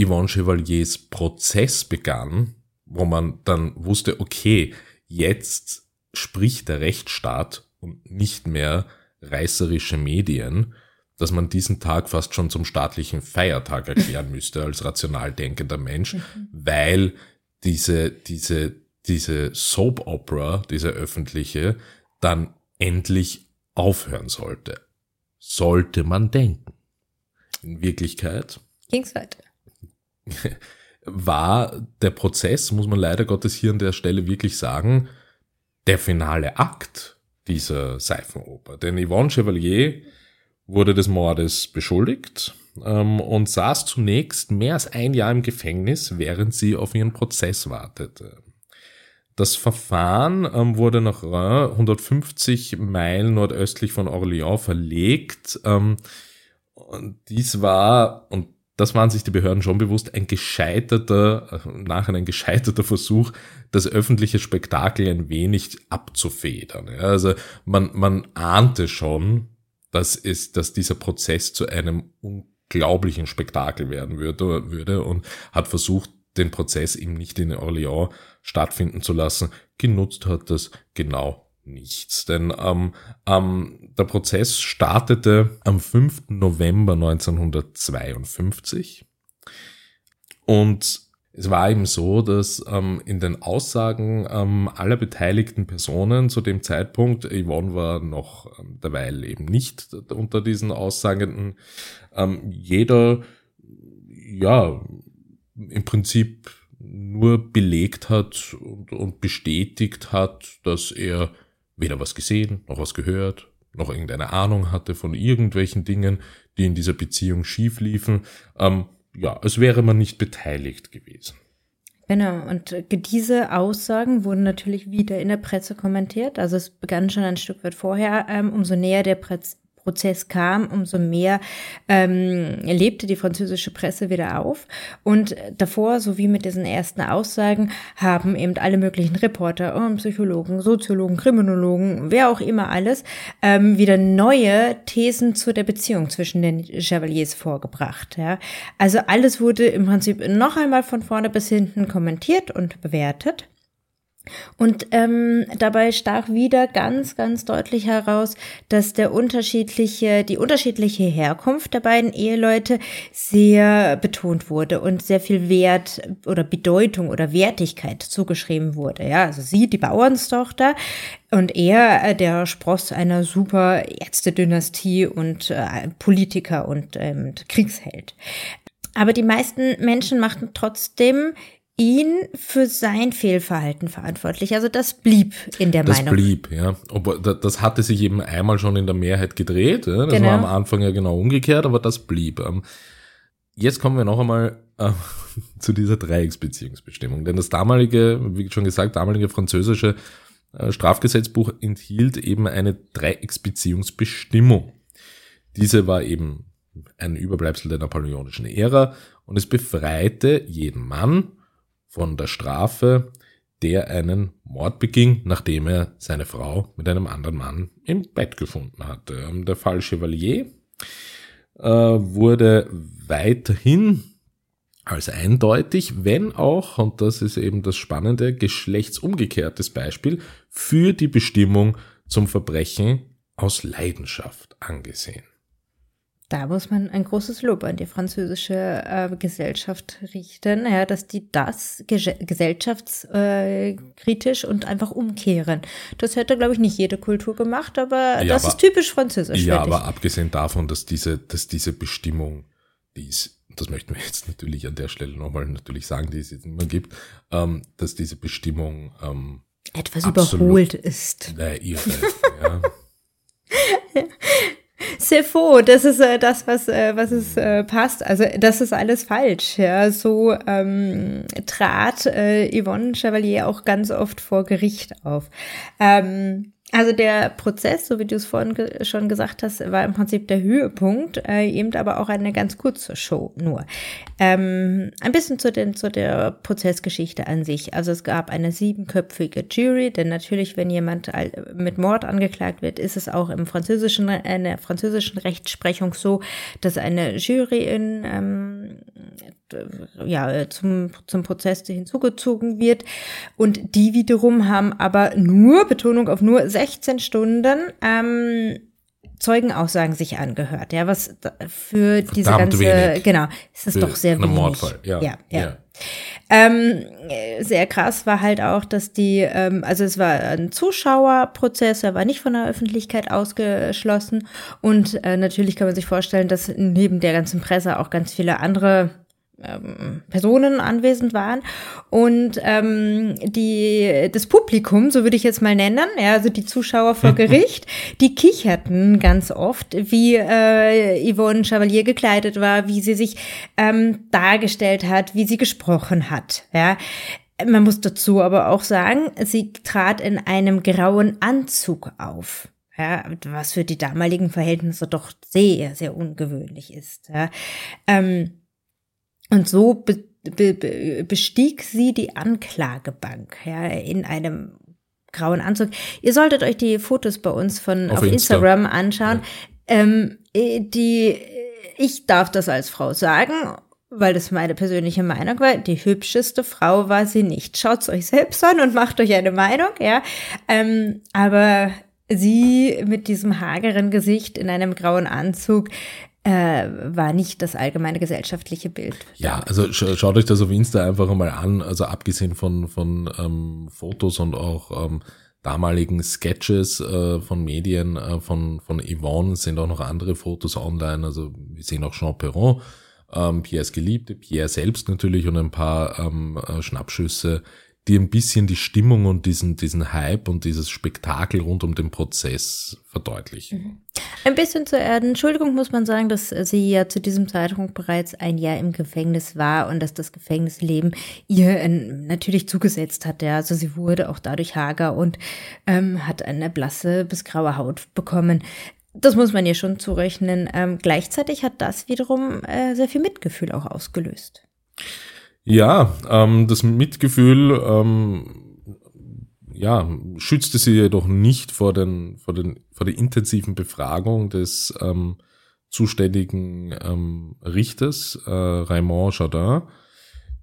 Yvonne Chevaliers Prozess begann, wo man dann wusste, okay, jetzt spricht der Rechtsstaat und nicht mehr reißerische Medien, dass man diesen Tag fast schon zum staatlichen Feiertag erklären müsste als rational denkender Mensch, mhm. weil diese, diese diese Soap Opera, diese öffentliche, dann endlich aufhören sollte. Sollte man denken. In Wirklichkeit ging's weiter. War der Prozess, muss man leider Gottes hier an der Stelle wirklich sagen, der finale Akt dieser Seifenoper. Denn Yvonne Chevalier wurde des Mordes beschuldigt ähm, und saß zunächst mehr als ein Jahr im Gefängnis, während sie auf ihren Prozess wartete. Das Verfahren ähm, wurde nach Rhin 150 Meilen nordöstlich von Orléans verlegt. Ähm, und dies war, und das waren sich die Behörden schon bewusst, ein gescheiterter, äh, nachher ein gescheiterter Versuch, das öffentliche Spektakel ein wenig abzufedern. Ja, also man, man ahnte schon, dass es, dass dieser Prozess zu einem unglaublichen Spektakel werden würde, würde und hat versucht, den Prozess eben nicht in Orléans stattfinden zu lassen. Genutzt hat das genau nichts. Denn ähm, ähm, der Prozess startete am 5. November 1952 und es war eben so, dass ähm, in den Aussagen ähm, aller beteiligten Personen zu dem Zeitpunkt, Yvonne war noch ähm, derweil eben nicht unter diesen Aussagenden, ähm, jeder ja im Prinzip nur belegt hat und, und bestätigt hat, dass er weder was gesehen, noch was gehört, noch irgendeine Ahnung hatte von irgendwelchen Dingen, die in dieser Beziehung schief liefen. Ähm, ja, als wäre man nicht beteiligt gewesen. Genau, und diese Aussagen wurden natürlich wieder in der Presse kommentiert. Also es begann schon ein Stück weit vorher, ähm, umso näher der Prez Prozess kam, umso mehr ähm, lebte die französische Presse wieder auf. Und davor, sowie mit diesen ersten Aussagen, haben eben alle möglichen Reporter, Psychologen, Soziologen, Kriminologen, wer auch immer alles, ähm, wieder neue Thesen zu der Beziehung zwischen den Chevaliers vorgebracht. Ja. Also alles wurde im Prinzip noch einmal von vorne bis hinten kommentiert und bewertet. Und ähm, dabei stach wieder ganz, ganz deutlich heraus, dass der unterschiedliche, die unterschiedliche Herkunft der beiden Eheleute sehr betont wurde und sehr viel Wert oder Bedeutung oder Wertigkeit zugeschrieben wurde. Ja, also sie, die Bauernstochter, und er, äh, der Spross einer super Ärztedynastie und äh, Politiker und ähm, Kriegsheld. Aber die meisten Menschen machten trotzdem ihn für sein Fehlverhalten verantwortlich. Also das blieb in der das Meinung. Das blieb, ja. Obwohl, das hatte sich eben einmal schon in der Mehrheit gedreht. Ja? Das genau. war am Anfang ja genau umgekehrt, aber das blieb. Ähm, jetzt kommen wir noch einmal äh, zu dieser Dreiecksbeziehungsbestimmung. Denn das damalige, wie schon gesagt, damalige französische äh, Strafgesetzbuch enthielt eben eine Dreiecksbeziehungsbestimmung. Diese war eben ein Überbleibsel der napoleonischen Ära und es befreite jeden Mann von der Strafe, der einen Mord beging, nachdem er seine Frau mit einem anderen Mann im Bett gefunden hatte. Ähm, der Fall Chevalier äh, wurde weiterhin als eindeutig, wenn auch, und das ist eben das spannende, geschlechtsumgekehrtes Beispiel für die Bestimmung zum Verbrechen aus Leidenschaft angesehen. Da muss man ein großes Lob an die französische äh, Gesellschaft richten, ja, dass die das ge gesellschaftskritisch äh, und einfach umkehren. Das hätte, glaube ich, nicht jede Kultur gemacht, aber Ja, das aber- ist typisch französisch. Ja, aber abgesehen davon, dass diese, dass diese Bestimmung, die es, das möchten wir jetzt natürlich an der Stelle nochmal natürlich sagen, die es jetzt mehr gibt, ähm, dass diese Bestimmung ähm, etwas absolut- überholt ist. äh, irre, ja. C'est faux, das ist äh, das, was, äh, was es äh, passt. Also das ist alles falsch. Ja, so ähm, trat äh, Yvonne Chevalier auch ganz oft vor Gericht auf. Ähm, also der Prozess, so wie du es vorhin ge schon gesagt hast, war im Prinzip der Höhepunkt, äh, eben aber auch eine ganz kurze Show nur. Ähm, ein bisschen zu, den, zu der Prozessgeschichte an sich. Also es gab eine siebenköpfige Jury, denn natürlich, wenn jemand mit Mord angeklagt wird, ist es auch im französischen, äh, in der französischen Rechtsprechung so, dass eine Jury in, ähm, ja, äh, zum, zum Prozess hinzugezogen wird. Und die wiederum haben aber nur, Betonung auf nur 16 Stunden, ähm, Zeugenaussagen sich angehört, ja, was für diese Verdammt ganze, wenig. genau, es ist Für doch sehr einen wenig. Mordfall, ja. ja, ja. Ähm, äh, sehr krass war halt auch, dass die, ähm, also es war ein Zuschauerprozess, er war nicht von der Öffentlichkeit ausgeschlossen und äh, natürlich kann man sich vorstellen, dass neben der ganzen Presse auch ganz viele andere ähm, Personen anwesend waren und ähm, die das Publikum, so würde ich jetzt mal nennen, ja, also die Zuschauer vor Gericht, die kicherten ganz oft, wie äh, Yvonne Chevalier gekleidet war, wie sie sich ähm, dargestellt hat, wie sie gesprochen hat, ja. Man muss dazu aber auch sagen, sie trat in einem grauen Anzug auf. Ja, was für die damaligen Verhältnisse doch sehr, sehr ungewöhnlich ist. Ja. Ähm, und so be be be bestieg sie die Anklagebank, ja, in einem grauen Anzug. Ihr solltet euch die Fotos bei uns von Auf auf, Insta. Instagram anschauen. Ähm, äh, die, ich darf das als Frau sagen, weil das meine persönliche Meinung war. Die hübscheste Frau war sie nicht. Schaut's euch selbst an und macht euch eine Meinung, ja. Ähm, aber sie mit diesem hageren Gesicht in einem grauen Anzug äh, war nicht das allgemeine gesellschaftliche Bild. Ja, also sch schaut euch das auf Insta einfach mal an. Also abgesehen von, von ähm, Fotos und auch ähm, damaligen Sketches äh, von Medien äh, von, von Yvonne sind auch noch andere Fotos online. Also wir sehen auch Jean Perron, ähm, Pierres Geliebte, Pierre selbst natürlich und ein paar ähm, äh, Schnappschüsse, die ein bisschen die Stimmung und diesen, diesen Hype und dieses Spektakel rund um den Prozess verdeutlichen. Ein bisschen zur Entschuldigung muss man sagen, dass sie ja zu diesem Zeitpunkt bereits ein Jahr im Gefängnis war und dass das Gefängnisleben ihr äh, natürlich zugesetzt hat. Ja. Also sie wurde auch dadurch hager und ähm, hat eine blasse bis graue Haut bekommen. Das muss man ihr schon zurechnen. Ähm, gleichzeitig hat das wiederum äh, sehr viel Mitgefühl auch ausgelöst. Ja, ähm, das Mitgefühl, ähm, ja, schützte sie jedoch nicht vor den, vor den, vor der intensiven Befragung des ähm, zuständigen ähm, Richters, äh, Raymond Jardin,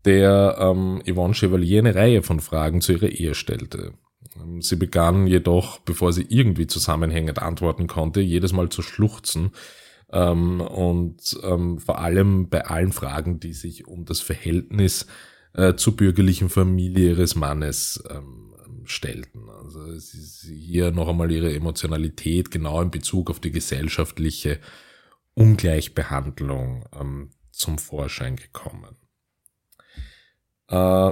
der ähm, Yvonne Chevalier eine Reihe von Fragen zu ihrer Ehe stellte. Ähm, Sie begann jedoch, bevor sie irgendwie zusammenhängend antworten konnte, jedes Mal zu schluchzen, ähm, und ähm, vor allem bei allen Fragen, die sich um das Verhältnis äh, zur bürgerlichen Familie ihres Mannes ähm, stellten. Also sie, sie hier noch einmal ihre Emotionalität genau in Bezug auf die gesellschaftliche Ungleichbehandlung ähm, zum Vorschein gekommen. Äh,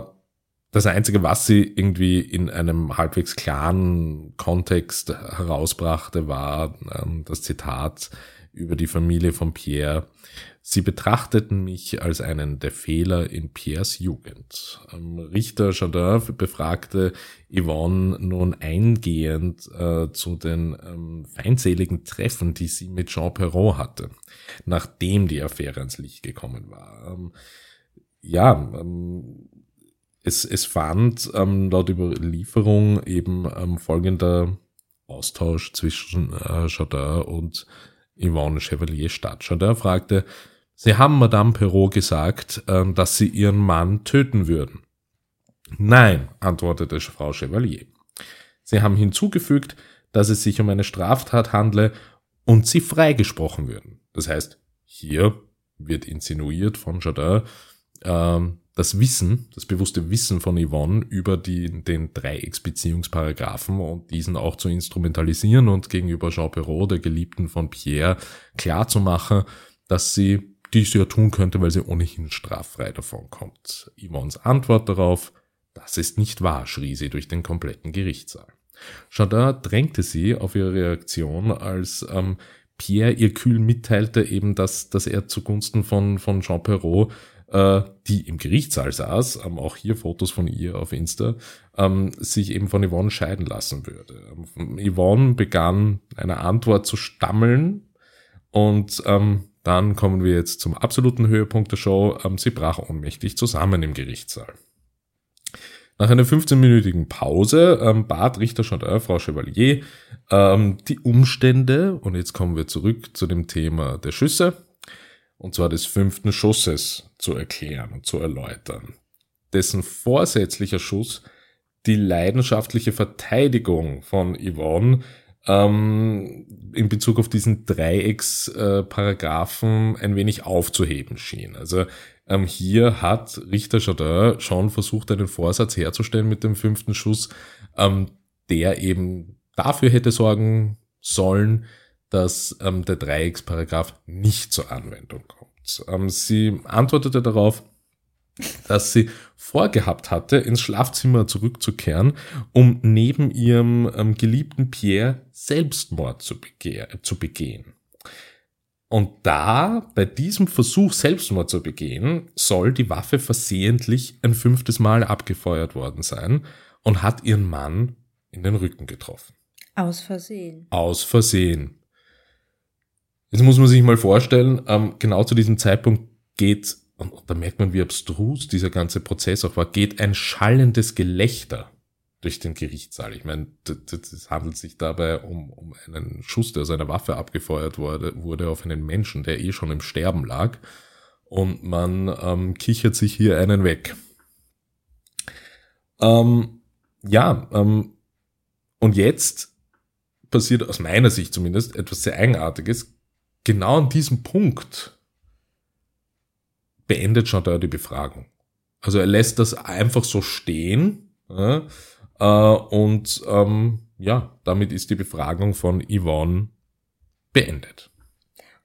das Einzige, was sie irgendwie in einem halbwegs klaren Kontext herausbrachte, war ähm, das Zitat über die Familie von Pierre. Sie betrachteten mich als einen der Fehler in Pierres Jugend. Ähm, Richter Jardin befragte Yvonne nun eingehend äh, zu den ähm, feindseligen Treffen, die sie mit Jean Perron hatte, nachdem die Affäre ans Licht gekommen war. Ähm, ja, ähm, es, es fand ähm, laut Überlieferung eben ähm, folgender Austausch zwischen äh, Jardin und Yvonne Chevalier. Jardin fragte, Sie haben Madame Perrault gesagt, ähm, dass Sie Ihren Mann töten würden. Nein, antwortete Frau Chevalier. Sie haben hinzugefügt, dass es sich um eine Straftat handle und Sie freigesprochen würden. Das heißt, Hier wird insinuiert von Jardin, ähm, das Wissen, das bewusste Wissen von Yvonne über die, den Dreiecksbeziehungsparagraphen und diesen auch zu instrumentalisieren und gegenüber Jean Perrault, der Geliebten von Pierre, klar zu machen, dass sie dies ja tun könnte, weil sie ohnehin straffrei davon kommt. Yvonnes Antwort darauf, das ist nicht wahr, schrie sie durch den kompletten Gerichtssaal. Jardin drängte sie auf ihre Reaktion, als ähm, Pierre ihr kühl mitteilte eben, dass, dass er zugunsten von, von Jean Perrault äh, die im Gerichtssaal saß, ähm, auch hier Fotos von ihr auf Insta, ähm, sich eben von Yvonne scheiden lassen würde. Ähm, Yvonne begann eine Antwort zu stammeln und ähm, dann kommen wir jetzt zum absoluten Höhepunkt der Show. Ähm, sie brach ohnmächtig zusammen im Gerichtssaal. Nach einer 15-minütigen Pause ähm, bat Richter Chandin, Frau Chevalier, ähm, die Umstände, und jetzt kommen wir zurück zu dem Thema der Schüsse, und zwar des fünften Schusses zu erklären und zu erläutern, dessen vorsätzlicher Schuss die leidenschaftliche Verteidigung von Yvonne ähm, in Bezug auf diesen Dreiecksparagraphen ein wenig aufzuheben schien. Also ähm, hier hat Richter Jardin schon versucht, einen Vorsatz herzustellen mit dem fünften Schuss, ähm, der eben dafür hätte sorgen sollen, dass ähm, der Dreiecksparagraph nicht zur Anwendung kommt. Ähm, sie antwortete darauf, dass sie vorgehabt hatte, ins Schlafzimmer zurückzukehren, um neben ihrem ähm, geliebten Pierre Selbstmord zu, zu begehen. Und da, bei diesem Versuch, Selbstmord zu begehen, soll die Waffe versehentlich ein fünftes Mal abgefeuert worden sein und hat ihren Mann in den Rücken getroffen. Aus Versehen. Aus Versehen. Jetzt muss man sich mal vorstellen, ähm, genau zu diesem Zeitpunkt geht, und da merkt man, wie abstrus dieser ganze Prozess auch war, geht ein schallendes Gelächter durch den Gerichtssaal. Ich meine, es handelt sich dabei um, um einen Schuss, der aus einer Waffe abgefeuert wurde, wurde auf einen Menschen, der eh schon im Sterben lag. Und man ähm, kichert sich hier einen weg. Ähm, ja, ähm, und jetzt passiert aus meiner Sicht zumindest etwas sehr Eigenartiges genau an diesem Punkt beendet da die Befragung. Also er lässt das einfach so stehen äh, und ähm, ja, damit ist die Befragung von Yvonne beendet.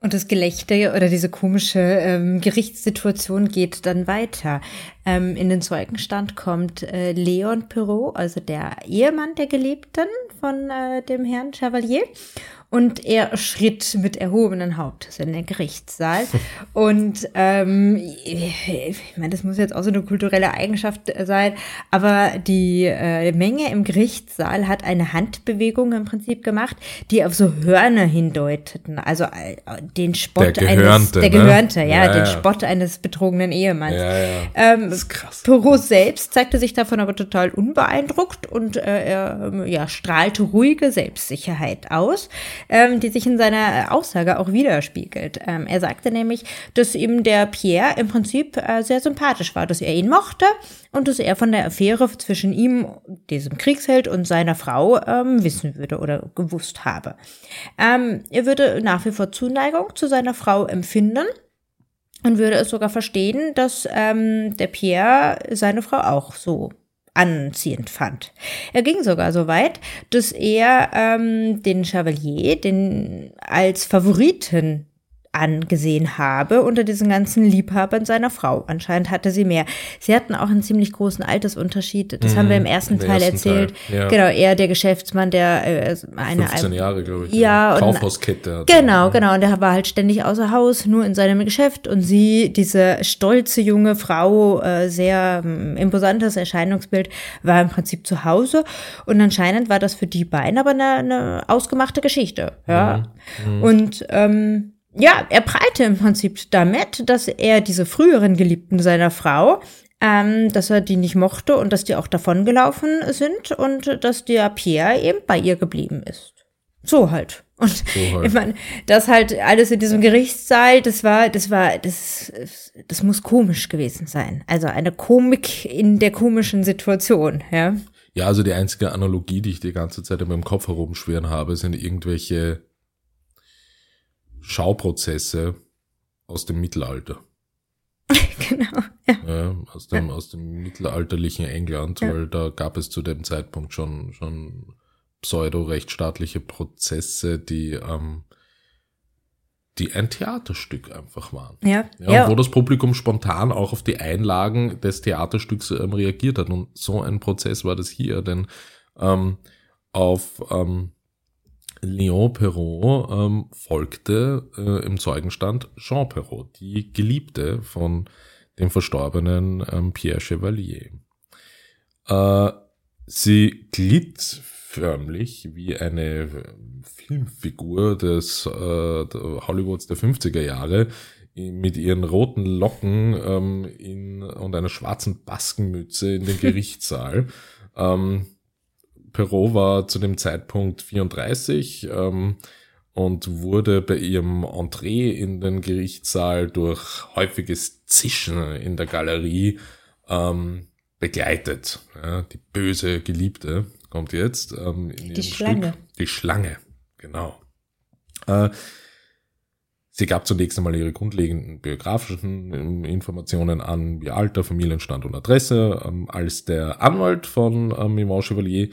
Und das Gelächter oder diese komische ähm, Gerichtssituation geht dann weiter. Ähm, in den Zeugenstand kommt äh, Leon Perrault, also der Ehemann der Geliebten von äh, dem Herrn Chevalier und er schritt mit erhobenen Hauptes in den Gerichtssaal. und ähm, ich meine, das muss jetzt auch so eine kulturelle Eigenschaft sein, aber die äh, Menge im Gerichtssaal hat eine Handbewegung im Prinzip gemacht, die auf so Hörner hindeuteten. Also äh, den Spott der eines der ne? Gehörnte, ja, ja, den ja. Spott eines betrogenen Ehemanns. Ja, ja. Ähm, das ist krass. Perot selbst zeigte sich davon aber total unbeeindruckt und äh, er ja, strahlte ruhige Selbstsicherheit aus ähm, die sich in seiner Aussage auch widerspiegelt. Ähm, er sagte nämlich, dass ihm der Pierre im Prinzip äh, sehr sympathisch war, dass er ihn mochte und dass er von der Affäre zwischen ihm, diesem Kriegsheld und seiner Frau ähm, wissen würde oder gewusst habe. Ähm, er würde nach wie vor Zuneigung zu seiner Frau empfinden und würde es sogar verstehen, dass ähm, der Pierre seine Frau auch so anziehend fand. Er ging sogar so weit, dass er ähm, den Chevalier den als Favoriten angesehen habe unter diesen ganzen Liebhabern seiner Frau. Anscheinend hatte sie mehr. Sie hatten auch einen ziemlich großen Altersunterschied. Das mhm, haben wir im ersten Teil ersten erzählt. Teil, ja. Genau, er der Geschäftsmann, der äh, eine 15 Jahre, glaube ich. Ja, Kaufhauskette. Und, genau, genau. Und der war halt ständig außer Haus, nur in seinem Geschäft. Und sie, diese stolze junge Frau, äh, sehr äh, imposantes Erscheinungsbild, war im Prinzip zu Hause. Und anscheinend war das für die beiden aber eine, eine ausgemachte Geschichte. Ja. Mhm. Mhm. Und ähm, ja, er prallte im Prinzip damit, dass er diese früheren Geliebten seiner Frau, ähm, dass er die nicht mochte und dass die auch davongelaufen sind und dass der Pierre eben bei ihr geblieben ist. So halt. Und so halt. ich meine, das halt alles in diesem Gerichtssaal, das war, das war, das, das muss komisch gewesen sein. Also eine Komik in der komischen Situation, ja. Ja, also die einzige Analogie, die ich die ganze Zeit in meinem Kopf herumschweren habe, sind irgendwelche Schauprozesse, aus dem Mittelalter. genau. Ja. Ja, aus, dem, aus dem mittelalterlichen England, Ja. weil da gab es zu dem Zeitpunkt schon, schon pseudo-rechtsstaatliche Prozesse, die, ähm, die ein Theaterstück einfach waren. Ja, Ja, ja, Wo das Publikum spontan auch auf die Einlagen des Theaterstücks ähm, reagiert hat. Und so ein Prozess war das hier, denn ähm, auf ähm, Léon Perrault ähm, folgte äh, im Zeugenstand Jean Perrault, die Geliebte von dem verstorbenen ähm, Pierre Chevalier. Äh, sie glitt förmlich wie eine äh, Filmfigur des äh, Hollywoods der 50er Jahre mit ihren roten Locken ähm, in, und einer schwarzen Baskenmütze in den Gerichtssaal. ähm, Perrault war zu dem Zeitpunkt 34 ähm, und wurde bei ihrem Entree in den Gerichtssaal durch häufiges Zischen in der Galerie ähm, begleitet. Ja, die böse Geliebte kommt jetzt. Ähm, in Die Schlange. Stück. Die Schlange, genau. Äh, Sie gab zunächst einmal ihre grundlegenden biografischen ähm, Informationen an, wie Alter, Familienstand und Adresse. Ähm, als der Anwalt von ähm, Yvonne Chevalier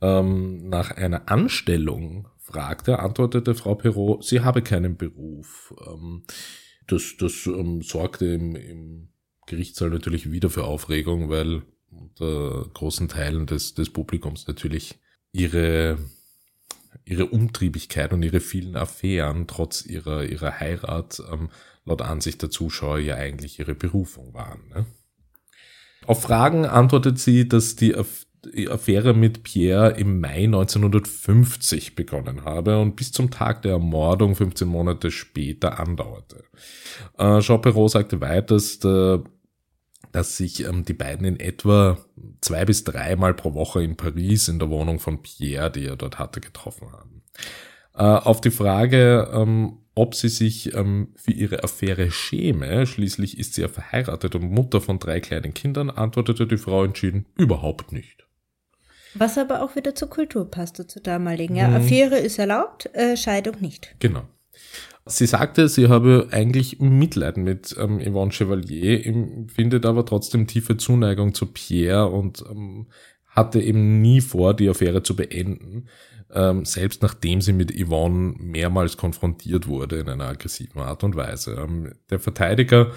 ähm, nach einer Anstellung fragte, antwortete Frau Perrault, sie habe keinen Beruf. Das das sorgte im, im Gerichtssaal natürlich wieder für Aufregung, weil unter großen Teilen des, des Publikums natürlich ihre ihre Umtriebigkeit und ihre vielen Affären trotz ihrer, ihrer Heirat ähm, laut Ansicht der Zuschauer ja eigentlich ihre Berufung waren. Ne? Auf Fragen antwortet sie, dass die, Aff die Affäre mit Pierre im Mai 1950 begonnen habe und bis zum Tag der Ermordung 15 Monate später andauerte. Äh, Jean Perrault sagte weiter, dass, der, dass sich ähm, die beiden in etwa zwei bis dreimal pro Woche in Paris in der Wohnung von Pierre, die er dort hatte, getroffen haben. Äh, auf die Frage, ähm, ob sie sich ähm, für ihre Affäre schäme, schließlich ist sie ja verheiratet und Mutter von drei kleinen Kindern, antwortete die Frau entschieden, überhaupt nicht. Was aber auch wieder zur Kultur passte, zur damaligen. Ja, Mhm. Affäre ist erlaubt, äh, Scheidung nicht. Genau. Sie sagte, sie habe eigentlich Mitleid mit ähm, Yvonne Chevalier, empfindet aber trotzdem tiefe Zuneigung zu Pierre und ähm, hatte eben nie vor, die Affäre zu beenden, ähm, selbst nachdem sie mit Yvonne mehrmals konfrontiert wurde in einer aggressiven Art und Weise. Ähm, der Verteidiger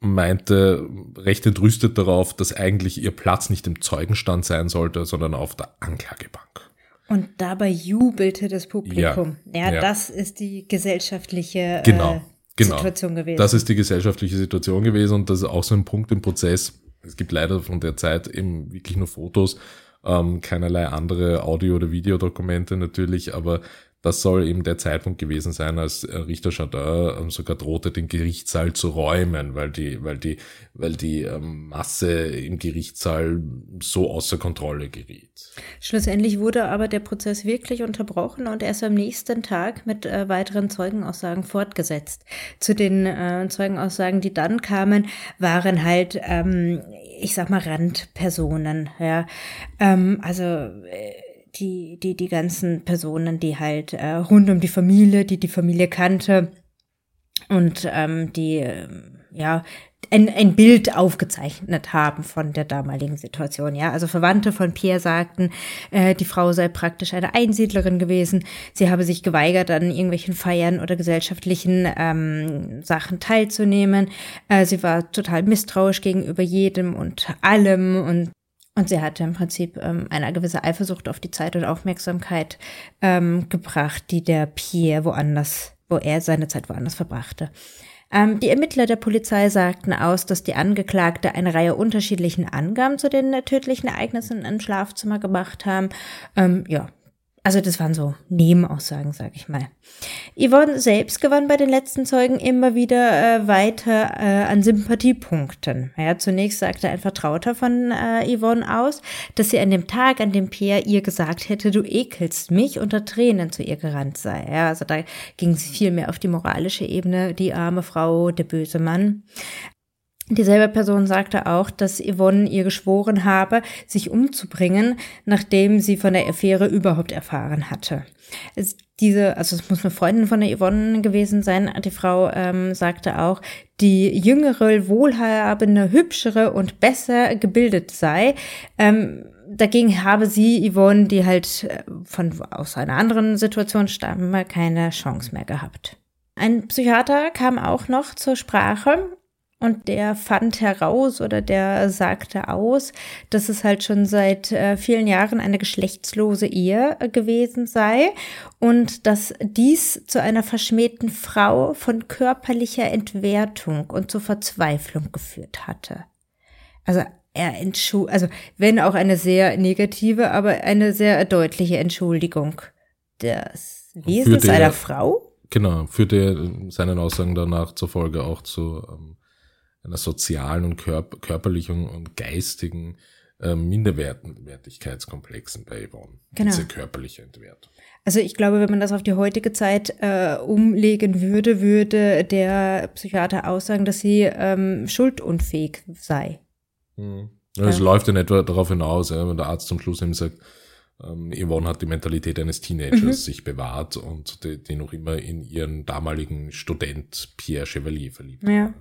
meinte recht entrüstet darauf, dass eigentlich ihr Platz nicht im Zeugenstand sein sollte, sondern auf der Anklagebank. Und dabei jubelte das Publikum. Ja, ja. das ist die gesellschaftliche Genau, äh, genau. Situation gewesen. Das ist die gesellschaftliche Situation gewesen und das ist auch so ein Punkt im Prozess. Es gibt leider von der Zeit eben wirklich nur Fotos, ähm, keinerlei andere Audio- oder Videodokumente natürlich, aber das soll eben der Zeitpunkt gewesen sein, als äh, Richter Chardin ähm, sogar drohte, den Gerichtssaal zu räumen, weil die, weil die, weil die ähm, Masse im Gerichtssaal so außer Kontrolle geriet. Schlussendlich wurde aber der Prozess wirklich unterbrochen und erst am nächsten Tag mit äh, weiteren Zeugenaussagen fortgesetzt. Zu den äh, Zeugenaussagen, die dann kamen, waren halt, ähm, ich sag mal, Randpersonen. Ja, ähm, also äh, die die die ganzen Personen, die halt äh, rund um die Familie, die die Familie kannte und ähm, die ähm, ja ein, ein Bild aufgezeichnet haben von der damaligen Situation. Ja, also Verwandte von Pierre sagten, äh, die Frau sei praktisch eine Einsiedlerin gewesen. Sie habe sich geweigert, an irgendwelchen Feiern oder gesellschaftlichen ähm, Sachen teilzunehmen. Äh, sie war total misstrauisch gegenüber jedem und allem und und sie hatte im Prinzip ähm, eine gewisse Eifersucht auf die Zeit und Aufmerksamkeit ähm, gebracht, die der Pierre woanders, wo er seine Zeit woanders verbrachte. Ähm, die Ermittler der Polizei sagten aus, dass die Angeklagte eine Reihe unterschiedlichen Angaben zu den tödlichen Ereignissen im Schlafzimmer gemacht haben. Ähm, ja, also das waren so Nebenaussagen, sag ich mal. Yvonne selbst gewann bei den letzten Zeugen immer wieder äh, weiter äh, an Sympathiepunkten. Ja, zunächst sagte ein Vertrauter von äh, Yvonne aus, dass sie an dem Tag, an dem Pierre ihr gesagt hätte, du ekelst mich, unter Tränen zu ihr gerannt sei. Ja, also da ging sie viel mehr auf die moralische Ebene, die arme Frau, der böse Mann. Dieselbe Person sagte auch, dass Yvonne ihr geschworen habe, sich umzubringen, nachdem sie von der Affäre überhaupt erfahren hatte. Es, diese, also es muss eine Freundin von der Yvonne gewesen sein, die Frau ähm, sagte auch, die jüngere, wohlhabende, hübschere und besser gebildet sei. Ähm, dagegen habe sie, Yvonne, die halt äh, von, aus einer anderen Situation stamme, keine Chance mehr gehabt. Ein Psychiater kam auch noch zur Sprache und der fand heraus oder der sagte aus, dass es halt schon seit äh, vielen Jahren eine geschlechtslose Ehe äh, gewesen sei und dass dies zu einer verschmähten Frau von körperlicher Entwertung und zur Verzweiflung geführt hatte. Also er entschuldigt, also wenn auch eine sehr negative, aber eine sehr deutliche Entschuldigung des Wesens einer Frau. Genau, führte seinen Aussagen danach zur Folge auch zu ähm, einer sozialen und körper körperlichen und geistigen äh, Minderwertigkeitskomplexen bei Yvonne. Genau. Diese körperliche Entwertung. Also ich glaube, wenn man das auf die heutige Zeit äh, umlegen würde, würde der Psychiater aussagen, dass sie ähm, schuldunfähig sei. Hm. Ja, es ja. läuft in etwa darauf hinaus, ja, wenn der Arzt zum Schluss eben sagt, ähm, Yvonne hat die Mentalität eines Teenagers mhm. sich bewahrt und die, die, noch immer in ihren damaligen Student Pierre Chevalier verliebt ja. war.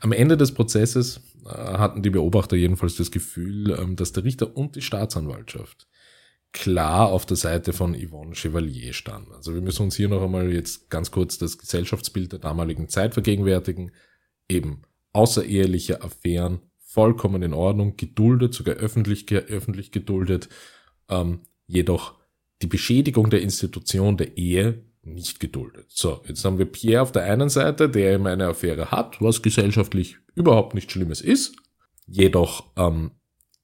Am Ende des Prozesses äh, hatten die Beobachter jedenfalls das Gefühl, ähm, dass der Richter und die Staatsanwaltschaft klar auf der Seite von Yvonne Chevalier standen. Also wir müssen uns hier noch einmal jetzt ganz kurz das Gesellschaftsbild der damaligen Zeit vergegenwärtigen. Eben außereheliche Affären vollkommen in Ordnung, geduldet, sogar öffentlich, öffentlich geduldet, ähm, jedoch die Beschädigung der Institution der Ehe nicht geduldet. So, jetzt haben wir Pierre auf der einen Seite, der eben eine Affäre hat, was gesellschaftlich überhaupt nichts Schlimmes ist. Jedoch ähm,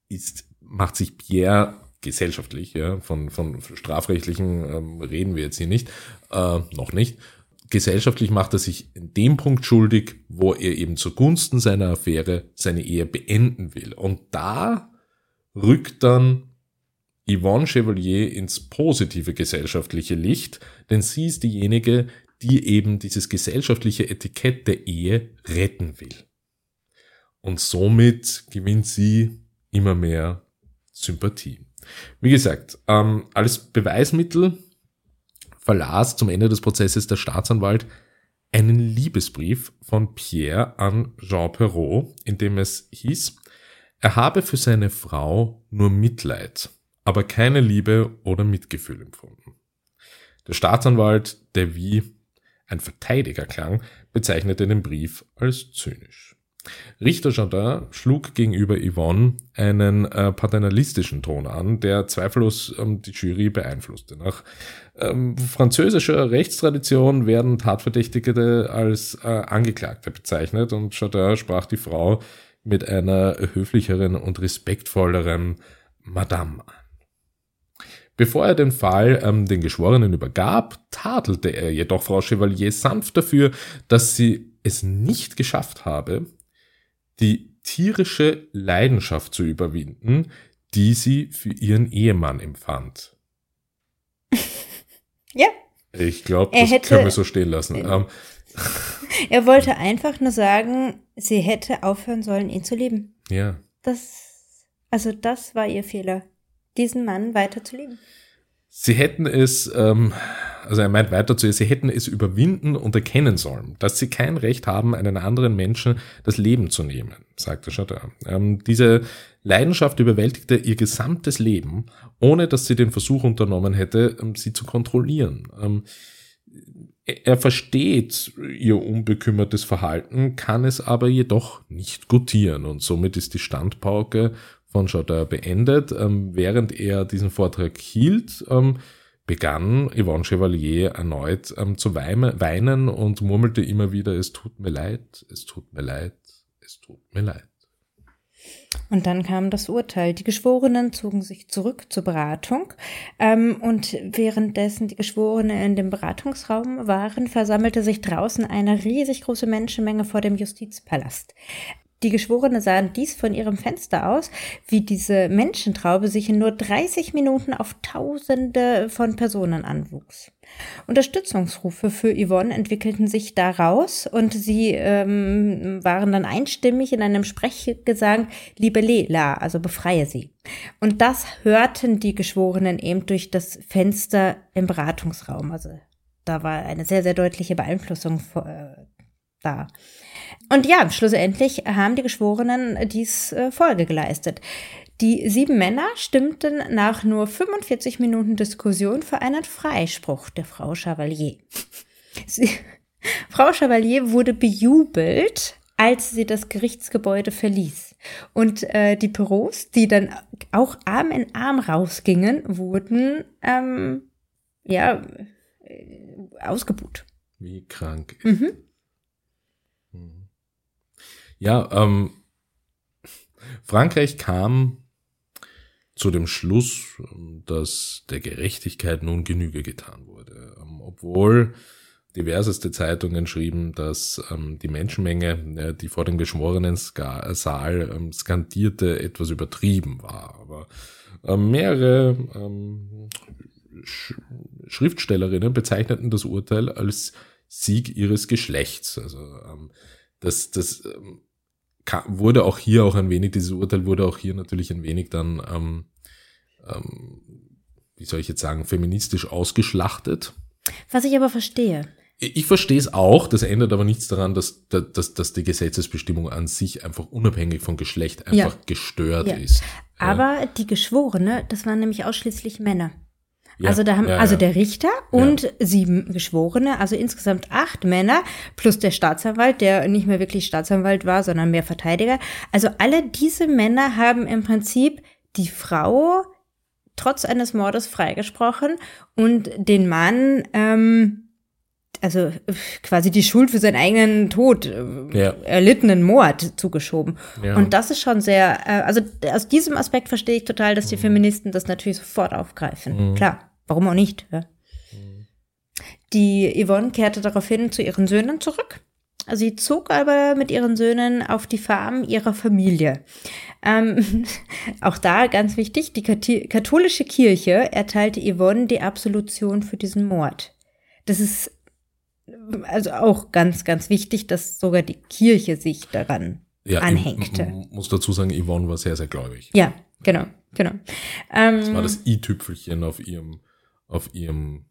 ist, macht sich Pierre gesellschaftlich, ja, von, von strafrechtlichen ähm, reden wir jetzt hier nicht, äh, noch nicht. Gesellschaftlich macht er sich in dem Punkt schuldig, wo er eben zugunsten seiner Affäre seine Ehe beenden will. Und da rückt dann Yvonne Chevalier ins positive gesellschaftliche Licht, denn sie ist diejenige, die eben dieses gesellschaftliche Etikett der Ehe retten will. Und somit gewinnt sie immer mehr Sympathie. Wie gesagt, ähm, als Beweismittel verlas zum Ende des Prozesses der Staatsanwalt einen Liebesbrief von Pierre an Jean Perrault, in dem es hieß, er habe für seine Frau nur Mitleid aber keine Liebe oder Mitgefühl empfunden. Der Staatsanwalt, der wie ein Verteidiger klang, bezeichnete den Brief als zynisch. Richter Jardin schlug gegenüber Yvonne einen äh, paternalistischen Ton an, der zweifellos ähm, die Jury beeinflusste. Nach ähm, französischer Rechtstradition werden Tatverdächtige als äh, Angeklagte bezeichnet und Jardin sprach die Frau mit einer höflicheren und respektvolleren Madame an. Bevor er den Fall ähm, den Geschworenen übergab, tadelte er jedoch Frau Chevalier sanft dafür, dass sie es nicht geschafft habe, die tierische Leidenschaft zu überwinden, die sie für ihren Ehemann empfand. ja. Ich glaube, das hätte, können wir so stehen lassen. Ähm, er wollte einfach nur sagen, sie hätte aufhören sollen, ihn zu lieben. Ja. Das, also das war ihr Fehler diesen Mann weiter zu lieben. Sie hätten es, ähm, also er meint weiter zu ihr, sie hätten es überwinden und erkennen sollen, dass sie kein Recht haben, einen anderen Menschen das Leben zu nehmen, sagte Chardin. Ähm, diese Leidenschaft überwältigte ihr gesamtes Leben, ohne dass sie den Versuch unternommen hätte, ähm, sie zu kontrollieren. Ähm, er versteht ihr unbekümmertes Verhalten, kann es aber jedoch nicht gutieren und somit ist die Standpauke von Chardin beendet. Ähm, während er diesen Vortrag hielt, ähm, begann Yvonne Chevalier erneut ähm, zu weinen und murmelte immer wieder, es tut mir leid, es tut mir leid, es tut mir leid. Und dann kam das Urteil. Die Geschworenen zogen sich zurück zur Beratung. Ähm, und währenddessen die Geschworenen in dem Beratungsraum waren, versammelte sich draußen eine riesig große Menschenmenge vor dem Justizpalast. Die Geschworene sahen dies von ihrem Fenster aus, wie diese Menschentraube sich in nur 30 Minuten auf Tausende von Personen anwuchs. Unterstützungsrufe für Yvonne entwickelten sich daraus und sie ähm, waren dann einstimmig in einem Sprechgesang Libele, also befreie sie. Und das hörten die Geschworenen eben durch das Fenster im Beratungsraum. Also da war eine sehr, sehr deutliche Beeinflussung äh, da. Und ja, schlussendlich haben die Geschworenen dies äh, Folge geleistet. Die sieben Männer stimmten nach nur 45 Minuten Diskussion für einen Freispruch der Frau Chevalier. Sie, Frau Chevalier wurde bejubelt, als sie das Gerichtsgebäude verließ. Und äh, die Büros, die dann auch Arm in Arm rausgingen, wurden ähm, ja äh, ausgebuht. Wie krank. Mhm. Ja, ähm, Frankreich kam zu dem Schluss, dass der Gerechtigkeit nun Genüge getan wurde. Ähm, obwohl diverseste Zeitungen schrieben, dass ähm, die Menschenmenge, die vor dem geschworenen Saal ähm, skandierte, etwas übertrieben war. Aber mehrere Schriftstellerinnen bezeichneten das Urteil als Sieg ihres Geschlechts. Also das, das wurde auch hier auch ein wenig, dieses Urteil wurde auch hier natürlich ein wenig dann, ähm, ähm, wie soll ich jetzt sagen, feministisch ausgeschlachtet. Was ich aber verstehe. Ich, verstehe es auch, das ändert aber nichts daran, dass, dass, dass die Gesetzesbestimmung an sich einfach unabhängig von Geschlecht einfach ja. gestört ja. ist. Aber die Geschworene, das waren nämlich ausschließlich Männer. Ja, also da haben ja, also der Richter und ja. sieben Geschworene, also insgesamt acht Männer plus der Staatsanwalt, der nicht mehr wirklich Staatsanwalt war, sondern mehr Verteidiger. Also alle diese Männer haben im Prinzip die Frau trotz eines Mordes freigesprochen und den Mann ähm, also quasi die Schuld für seinen eigenen Tod, äh, ja. erlittenen Mord zugeschoben. Ja. Und das ist schon sehr, äh, also aus diesem Aspekt verstehe ich total, dass die mhm. Feministen das natürlich sofort aufgreifen. Mhm. Klar, warum auch nicht? Ja? Mhm. Die Yvonne kehrte daraufhin zu ihren Söhnen zurück. Sie zog aber mit ihren Söhnen auf die Farm ihrer Familie. Ähm, auch da ganz wichtig, die katholische Kirche erteilte Yvonne die Absolution für diesen Mord. Das ist also auch ganz, ganz wichtig, dass sogar die Kirche sich daran ja, anhängte. Ich muss dazu sagen, Yvonne war sehr, sehr gläubig. Ja, genau, genau. Ähm, das war das i-Tüpfelchen auf ihrem, auf ihrem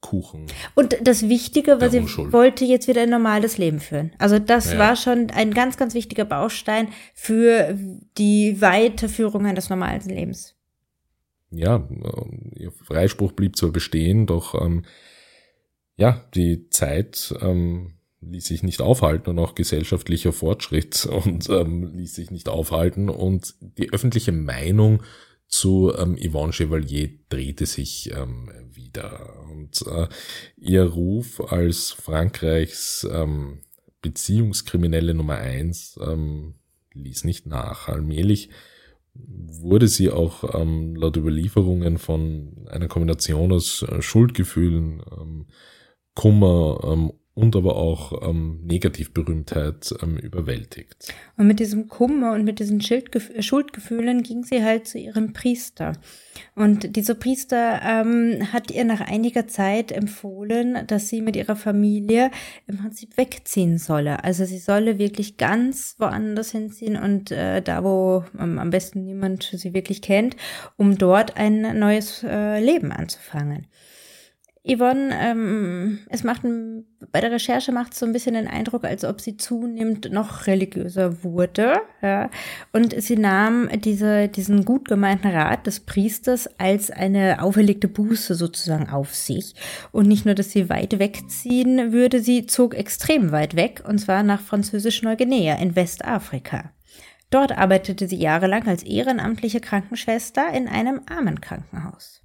Kuchen. Und das Wichtige, was sie wollte jetzt wieder ein normales Leben führen. Also das ja. war schon ein ganz, ganz wichtiger Baustein für die Weiterführung eines normalen Lebens. Ja, äh, ihr Freispruch blieb zwar bestehen, doch ähm, ja, die Zeit ähm, ließ sich nicht aufhalten und auch gesellschaftlicher Fortschritt und ähm, ließ sich nicht aufhalten und die öffentliche Meinung zu ähm, Yvonne Chevalier drehte sich ähm, wieder und äh, ihr Ruf als Frankreichs ähm, Beziehungskriminelle Nummer eins ähm, ließ nicht nach. Allmählich wurde sie auch ähm, laut Überlieferungen von einer Kombination aus äh, Schuldgefühlen, ähm, Kummer ähm, und aber auch ähm, Negativberühmtheit ähm, überwältigt. Und mit diesem Kummer und mit diesen Schildgef Schuldgefühlen ging sie halt zu ihrem Priester. Und dieser Priester ähm, hat ihr nach einiger Zeit empfohlen, dass sie mit ihrer Familie im Prinzip wegziehen solle. Also sie solle wirklich ganz woanders hinziehen und äh, da, wo ähm, am besten niemand sie wirklich kennt, um dort ein neues äh, Leben anzufangen. Yvonne, ähm, es macht ein, bei der Recherche macht es so ein bisschen den Eindruck, als ob sie zunehmend noch religiöser wurde. Ja. Und sie nahm diese, diesen gut gemeinten Rat des Priesters als eine auferlegte Buße sozusagen auf sich. Und nicht nur, dass sie weit wegziehen würde, sie zog extrem weit weg, und zwar nach Französisch-Neuguinea in Westafrika. Dort arbeitete sie jahrelang als ehrenamtliche Krankenschwester in einem Armenkrankenhaus.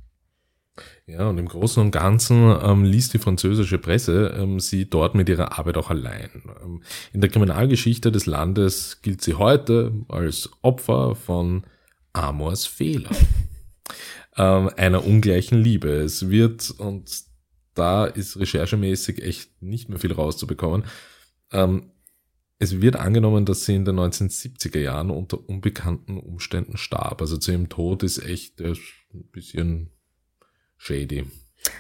Ja, und im Großen und Ganzen ähm, liest die französische Presse ähm, sie dort mit ihrer Arbeit auch allein. Ähm, in der Kriminalgeschichte des Landes gilt sie heute als Opfer von Amors Fehler, ähm, einer ungleichen Liebe. Es wird, und da ist recherchemäßig echt nicht mehr viel rauszubekommen, ähm, es wird angenommen, dass sie in den 1970er Jahren unter unbekannten Umständen starb. Also zu ihrem Tod ist echt ein bisschen shady.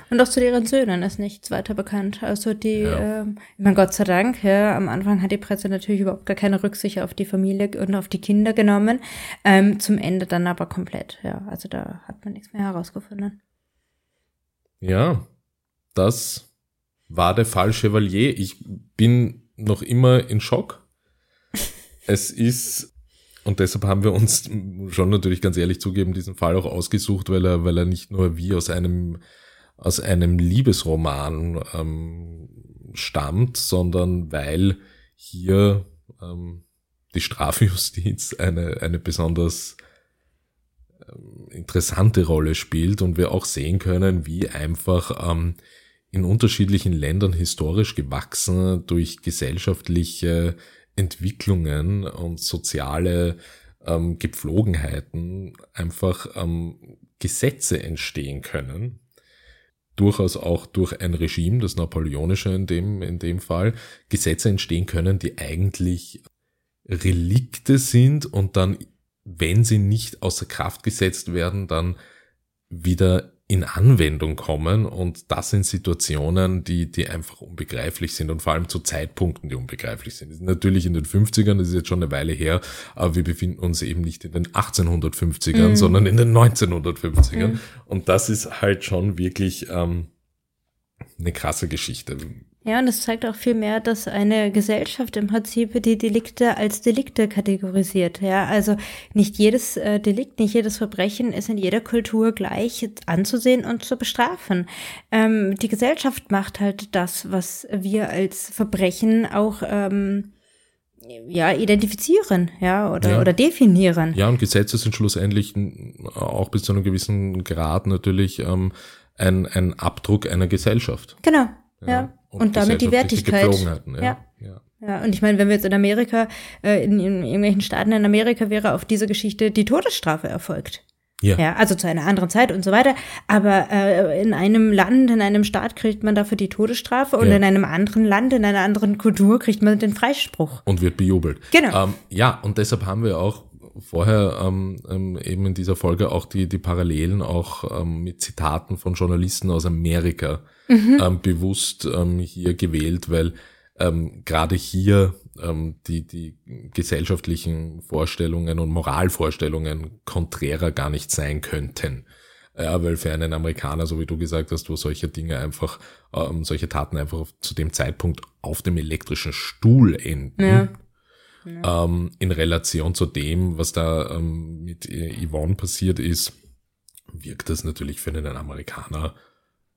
Und auch zu deren Söhnen ist nichts weiter bekannt. Also die, ja. äh, ich meine, Gott sei Dank, ja, am Anfang hat die Presse natürlich überhaupt gar keine Rücksicht auf die Familie und auf die Kinder genommen. Ähm, zum Ende dann aber komplett, ja. Also da hat man nichts mehr herausgefunden. Ja, das war der Fall Chevalier. Ich bin noch immer in Schock. es ist, und deshalb haben wir uns schon natürlich ganz ehrlich zugeben, diesen Fall auch ausgesucht, weil er, weil er nicht nur wie aus einem aus einem Liebesroman ähm, stammt, sondern weil hier ähm, die Strafjustiz eine, eine besonders ähm, interessante Rolle spielt und wir auch sehen können, wie einfach ähm, in unterschiedlichen Ländern historisch gewachsen durch gesellschaftliche Entwicklungen und soziale ähm, Gepflogenheiten einfach ähm, Gesetze entstehen können, durchaus auch durch ein Regime, das napoleonische in dem, in dem Fall, Gesetze entstehen können, die eigentlich Relikte sind und dann, wenn sie nicht außer Kraft gesetzt werden, dann wieder in Anwendung kommen und das sind Situationen, die, die einfach unbegreiflich sind und vor allem zu Zeitpunkten, die unbegreiflich sind. Natürlich in den 50ern, das ist jetzt schon eine Weile her, aber wir befinden uns eben nicht in den 1850ern, mhm. sondern in den 1950ern mhm. und das ist halt schon wirklich ähm, eine krasse Geschichte. Ja, und es zeigt auch viel mehr, dass eine Gesellschaft im Prinzip die Delikte als Delikte kategorisiert. Ja, also nicht jedes äh, Delikt, nicht jedes Verbrechen ist in jeder Kultur gleich anzusehen und zu bestrafen. Ähm, die Gesellschaft macht halt das, was wir als Verbrechen auch ähm, ja, identifizieren, ja, oder, ja. oder definieren. Ja, und Gesetze sind schlussendlich auch bis zu einem gewissen Grad natürlich ähm, ein, ein Abdruck einer Gesellschaft. Genau, ja. Und, und damit die Wertigkeit. Ja. ja. ja. Ja, und ich meine, wenn wir jetzt in Amerika, äh, in, in irgendwelchen Staaten in Amerika wäre auf diese Geschichte die Todesstrafe erfolgt. Ja. ja. Also zu einer anderen Zeit und so weiter. Aber äh, in einem Land, in einem Staat kriegt man dafür die Todesstrafe und ja. in einem anderen Land, in einer anderen Kultur kriegt man den Freispruch. Und wird bejubelt. Genau. Ähm, ja, und deshalb haben wir auch vorher ähm, ähm, eben in dieser Folge auch die, die Parallelen auch ähm, mit Zitaten von Journalisten aus Amerika mhm. ähm, bewusst ähm, hier gewählt, weil ähm, gerade hier ähm, die, die gesellschaftlichen Vorstellungen und Moralvorstellungen konträrer gar nicht sein könnten. Ja, weil für einen Amerikaner, so wie du gesagt hast, wo solche Dinge einfach, ähm, solche Taten einfach zu dem Zeitpunkt auf dem elektrischen Stuhl enden, ja. Ja. Ähm, in Relation zu dem, was da ähm, mit Yvonne passiert ist, wirkt das natürlich für einen Amerikaner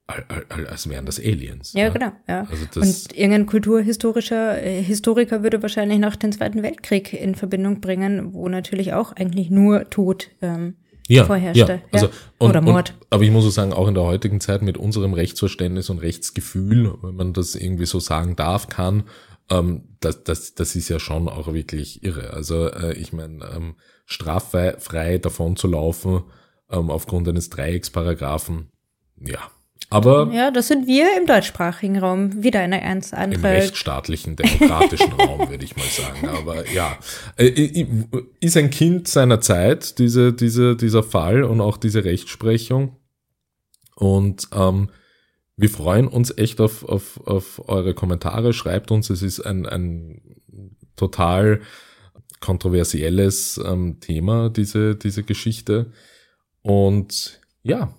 als wären das Aliens. Ja, ja. genau. Ja. Also das und irgendein kulturhistorischer äh, Historiker würde wahrscheinlich noch den Zweiten Weltkrieg in Verbindung bringen, wo natürlich auch eigentlich nur Tod ähm, ja, vorherrschte. Ja, also, und, Oder Mord. Und, aber ich muss auch sagen, auch in der heutigen Zeit mit unserem Rechtsverständnis und Rechtsgefühl, wenn man das irgendwie so sagen darf, kann, ähm, das, das, das ist ja schon auch wirklich irre. Also äh, ich meine, ähm, straffrei davon zu laufen ähm, aufgrund eines Dreiecksparagraphen, ja, aber ja, das sind wir im deutschsprachigen Raum wieder eine ganz andere. Im rechtsstaatlichen, demokratischen Raum, würde ich mal sagen. Aber ja, äh, äh, ist ein Kind seiner Zeit, diese, diese, dieser Fall und auch diese Rechtsprechung. Und ähm, wir freuen uns echt auf, auf, auf eure Kommentare. Schreibt uns, es ist ein, ein total kontroversielles ähm, Thema, diese, diese Geschichte. Und ja,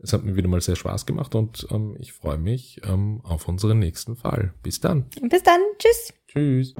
es hat mir wieder mal sehr Spaß gemacht und ähm, ich freue mich ähm, auf unseren nächsten Fall. Bis dann. Bis dann. Tschüss. Tschüss.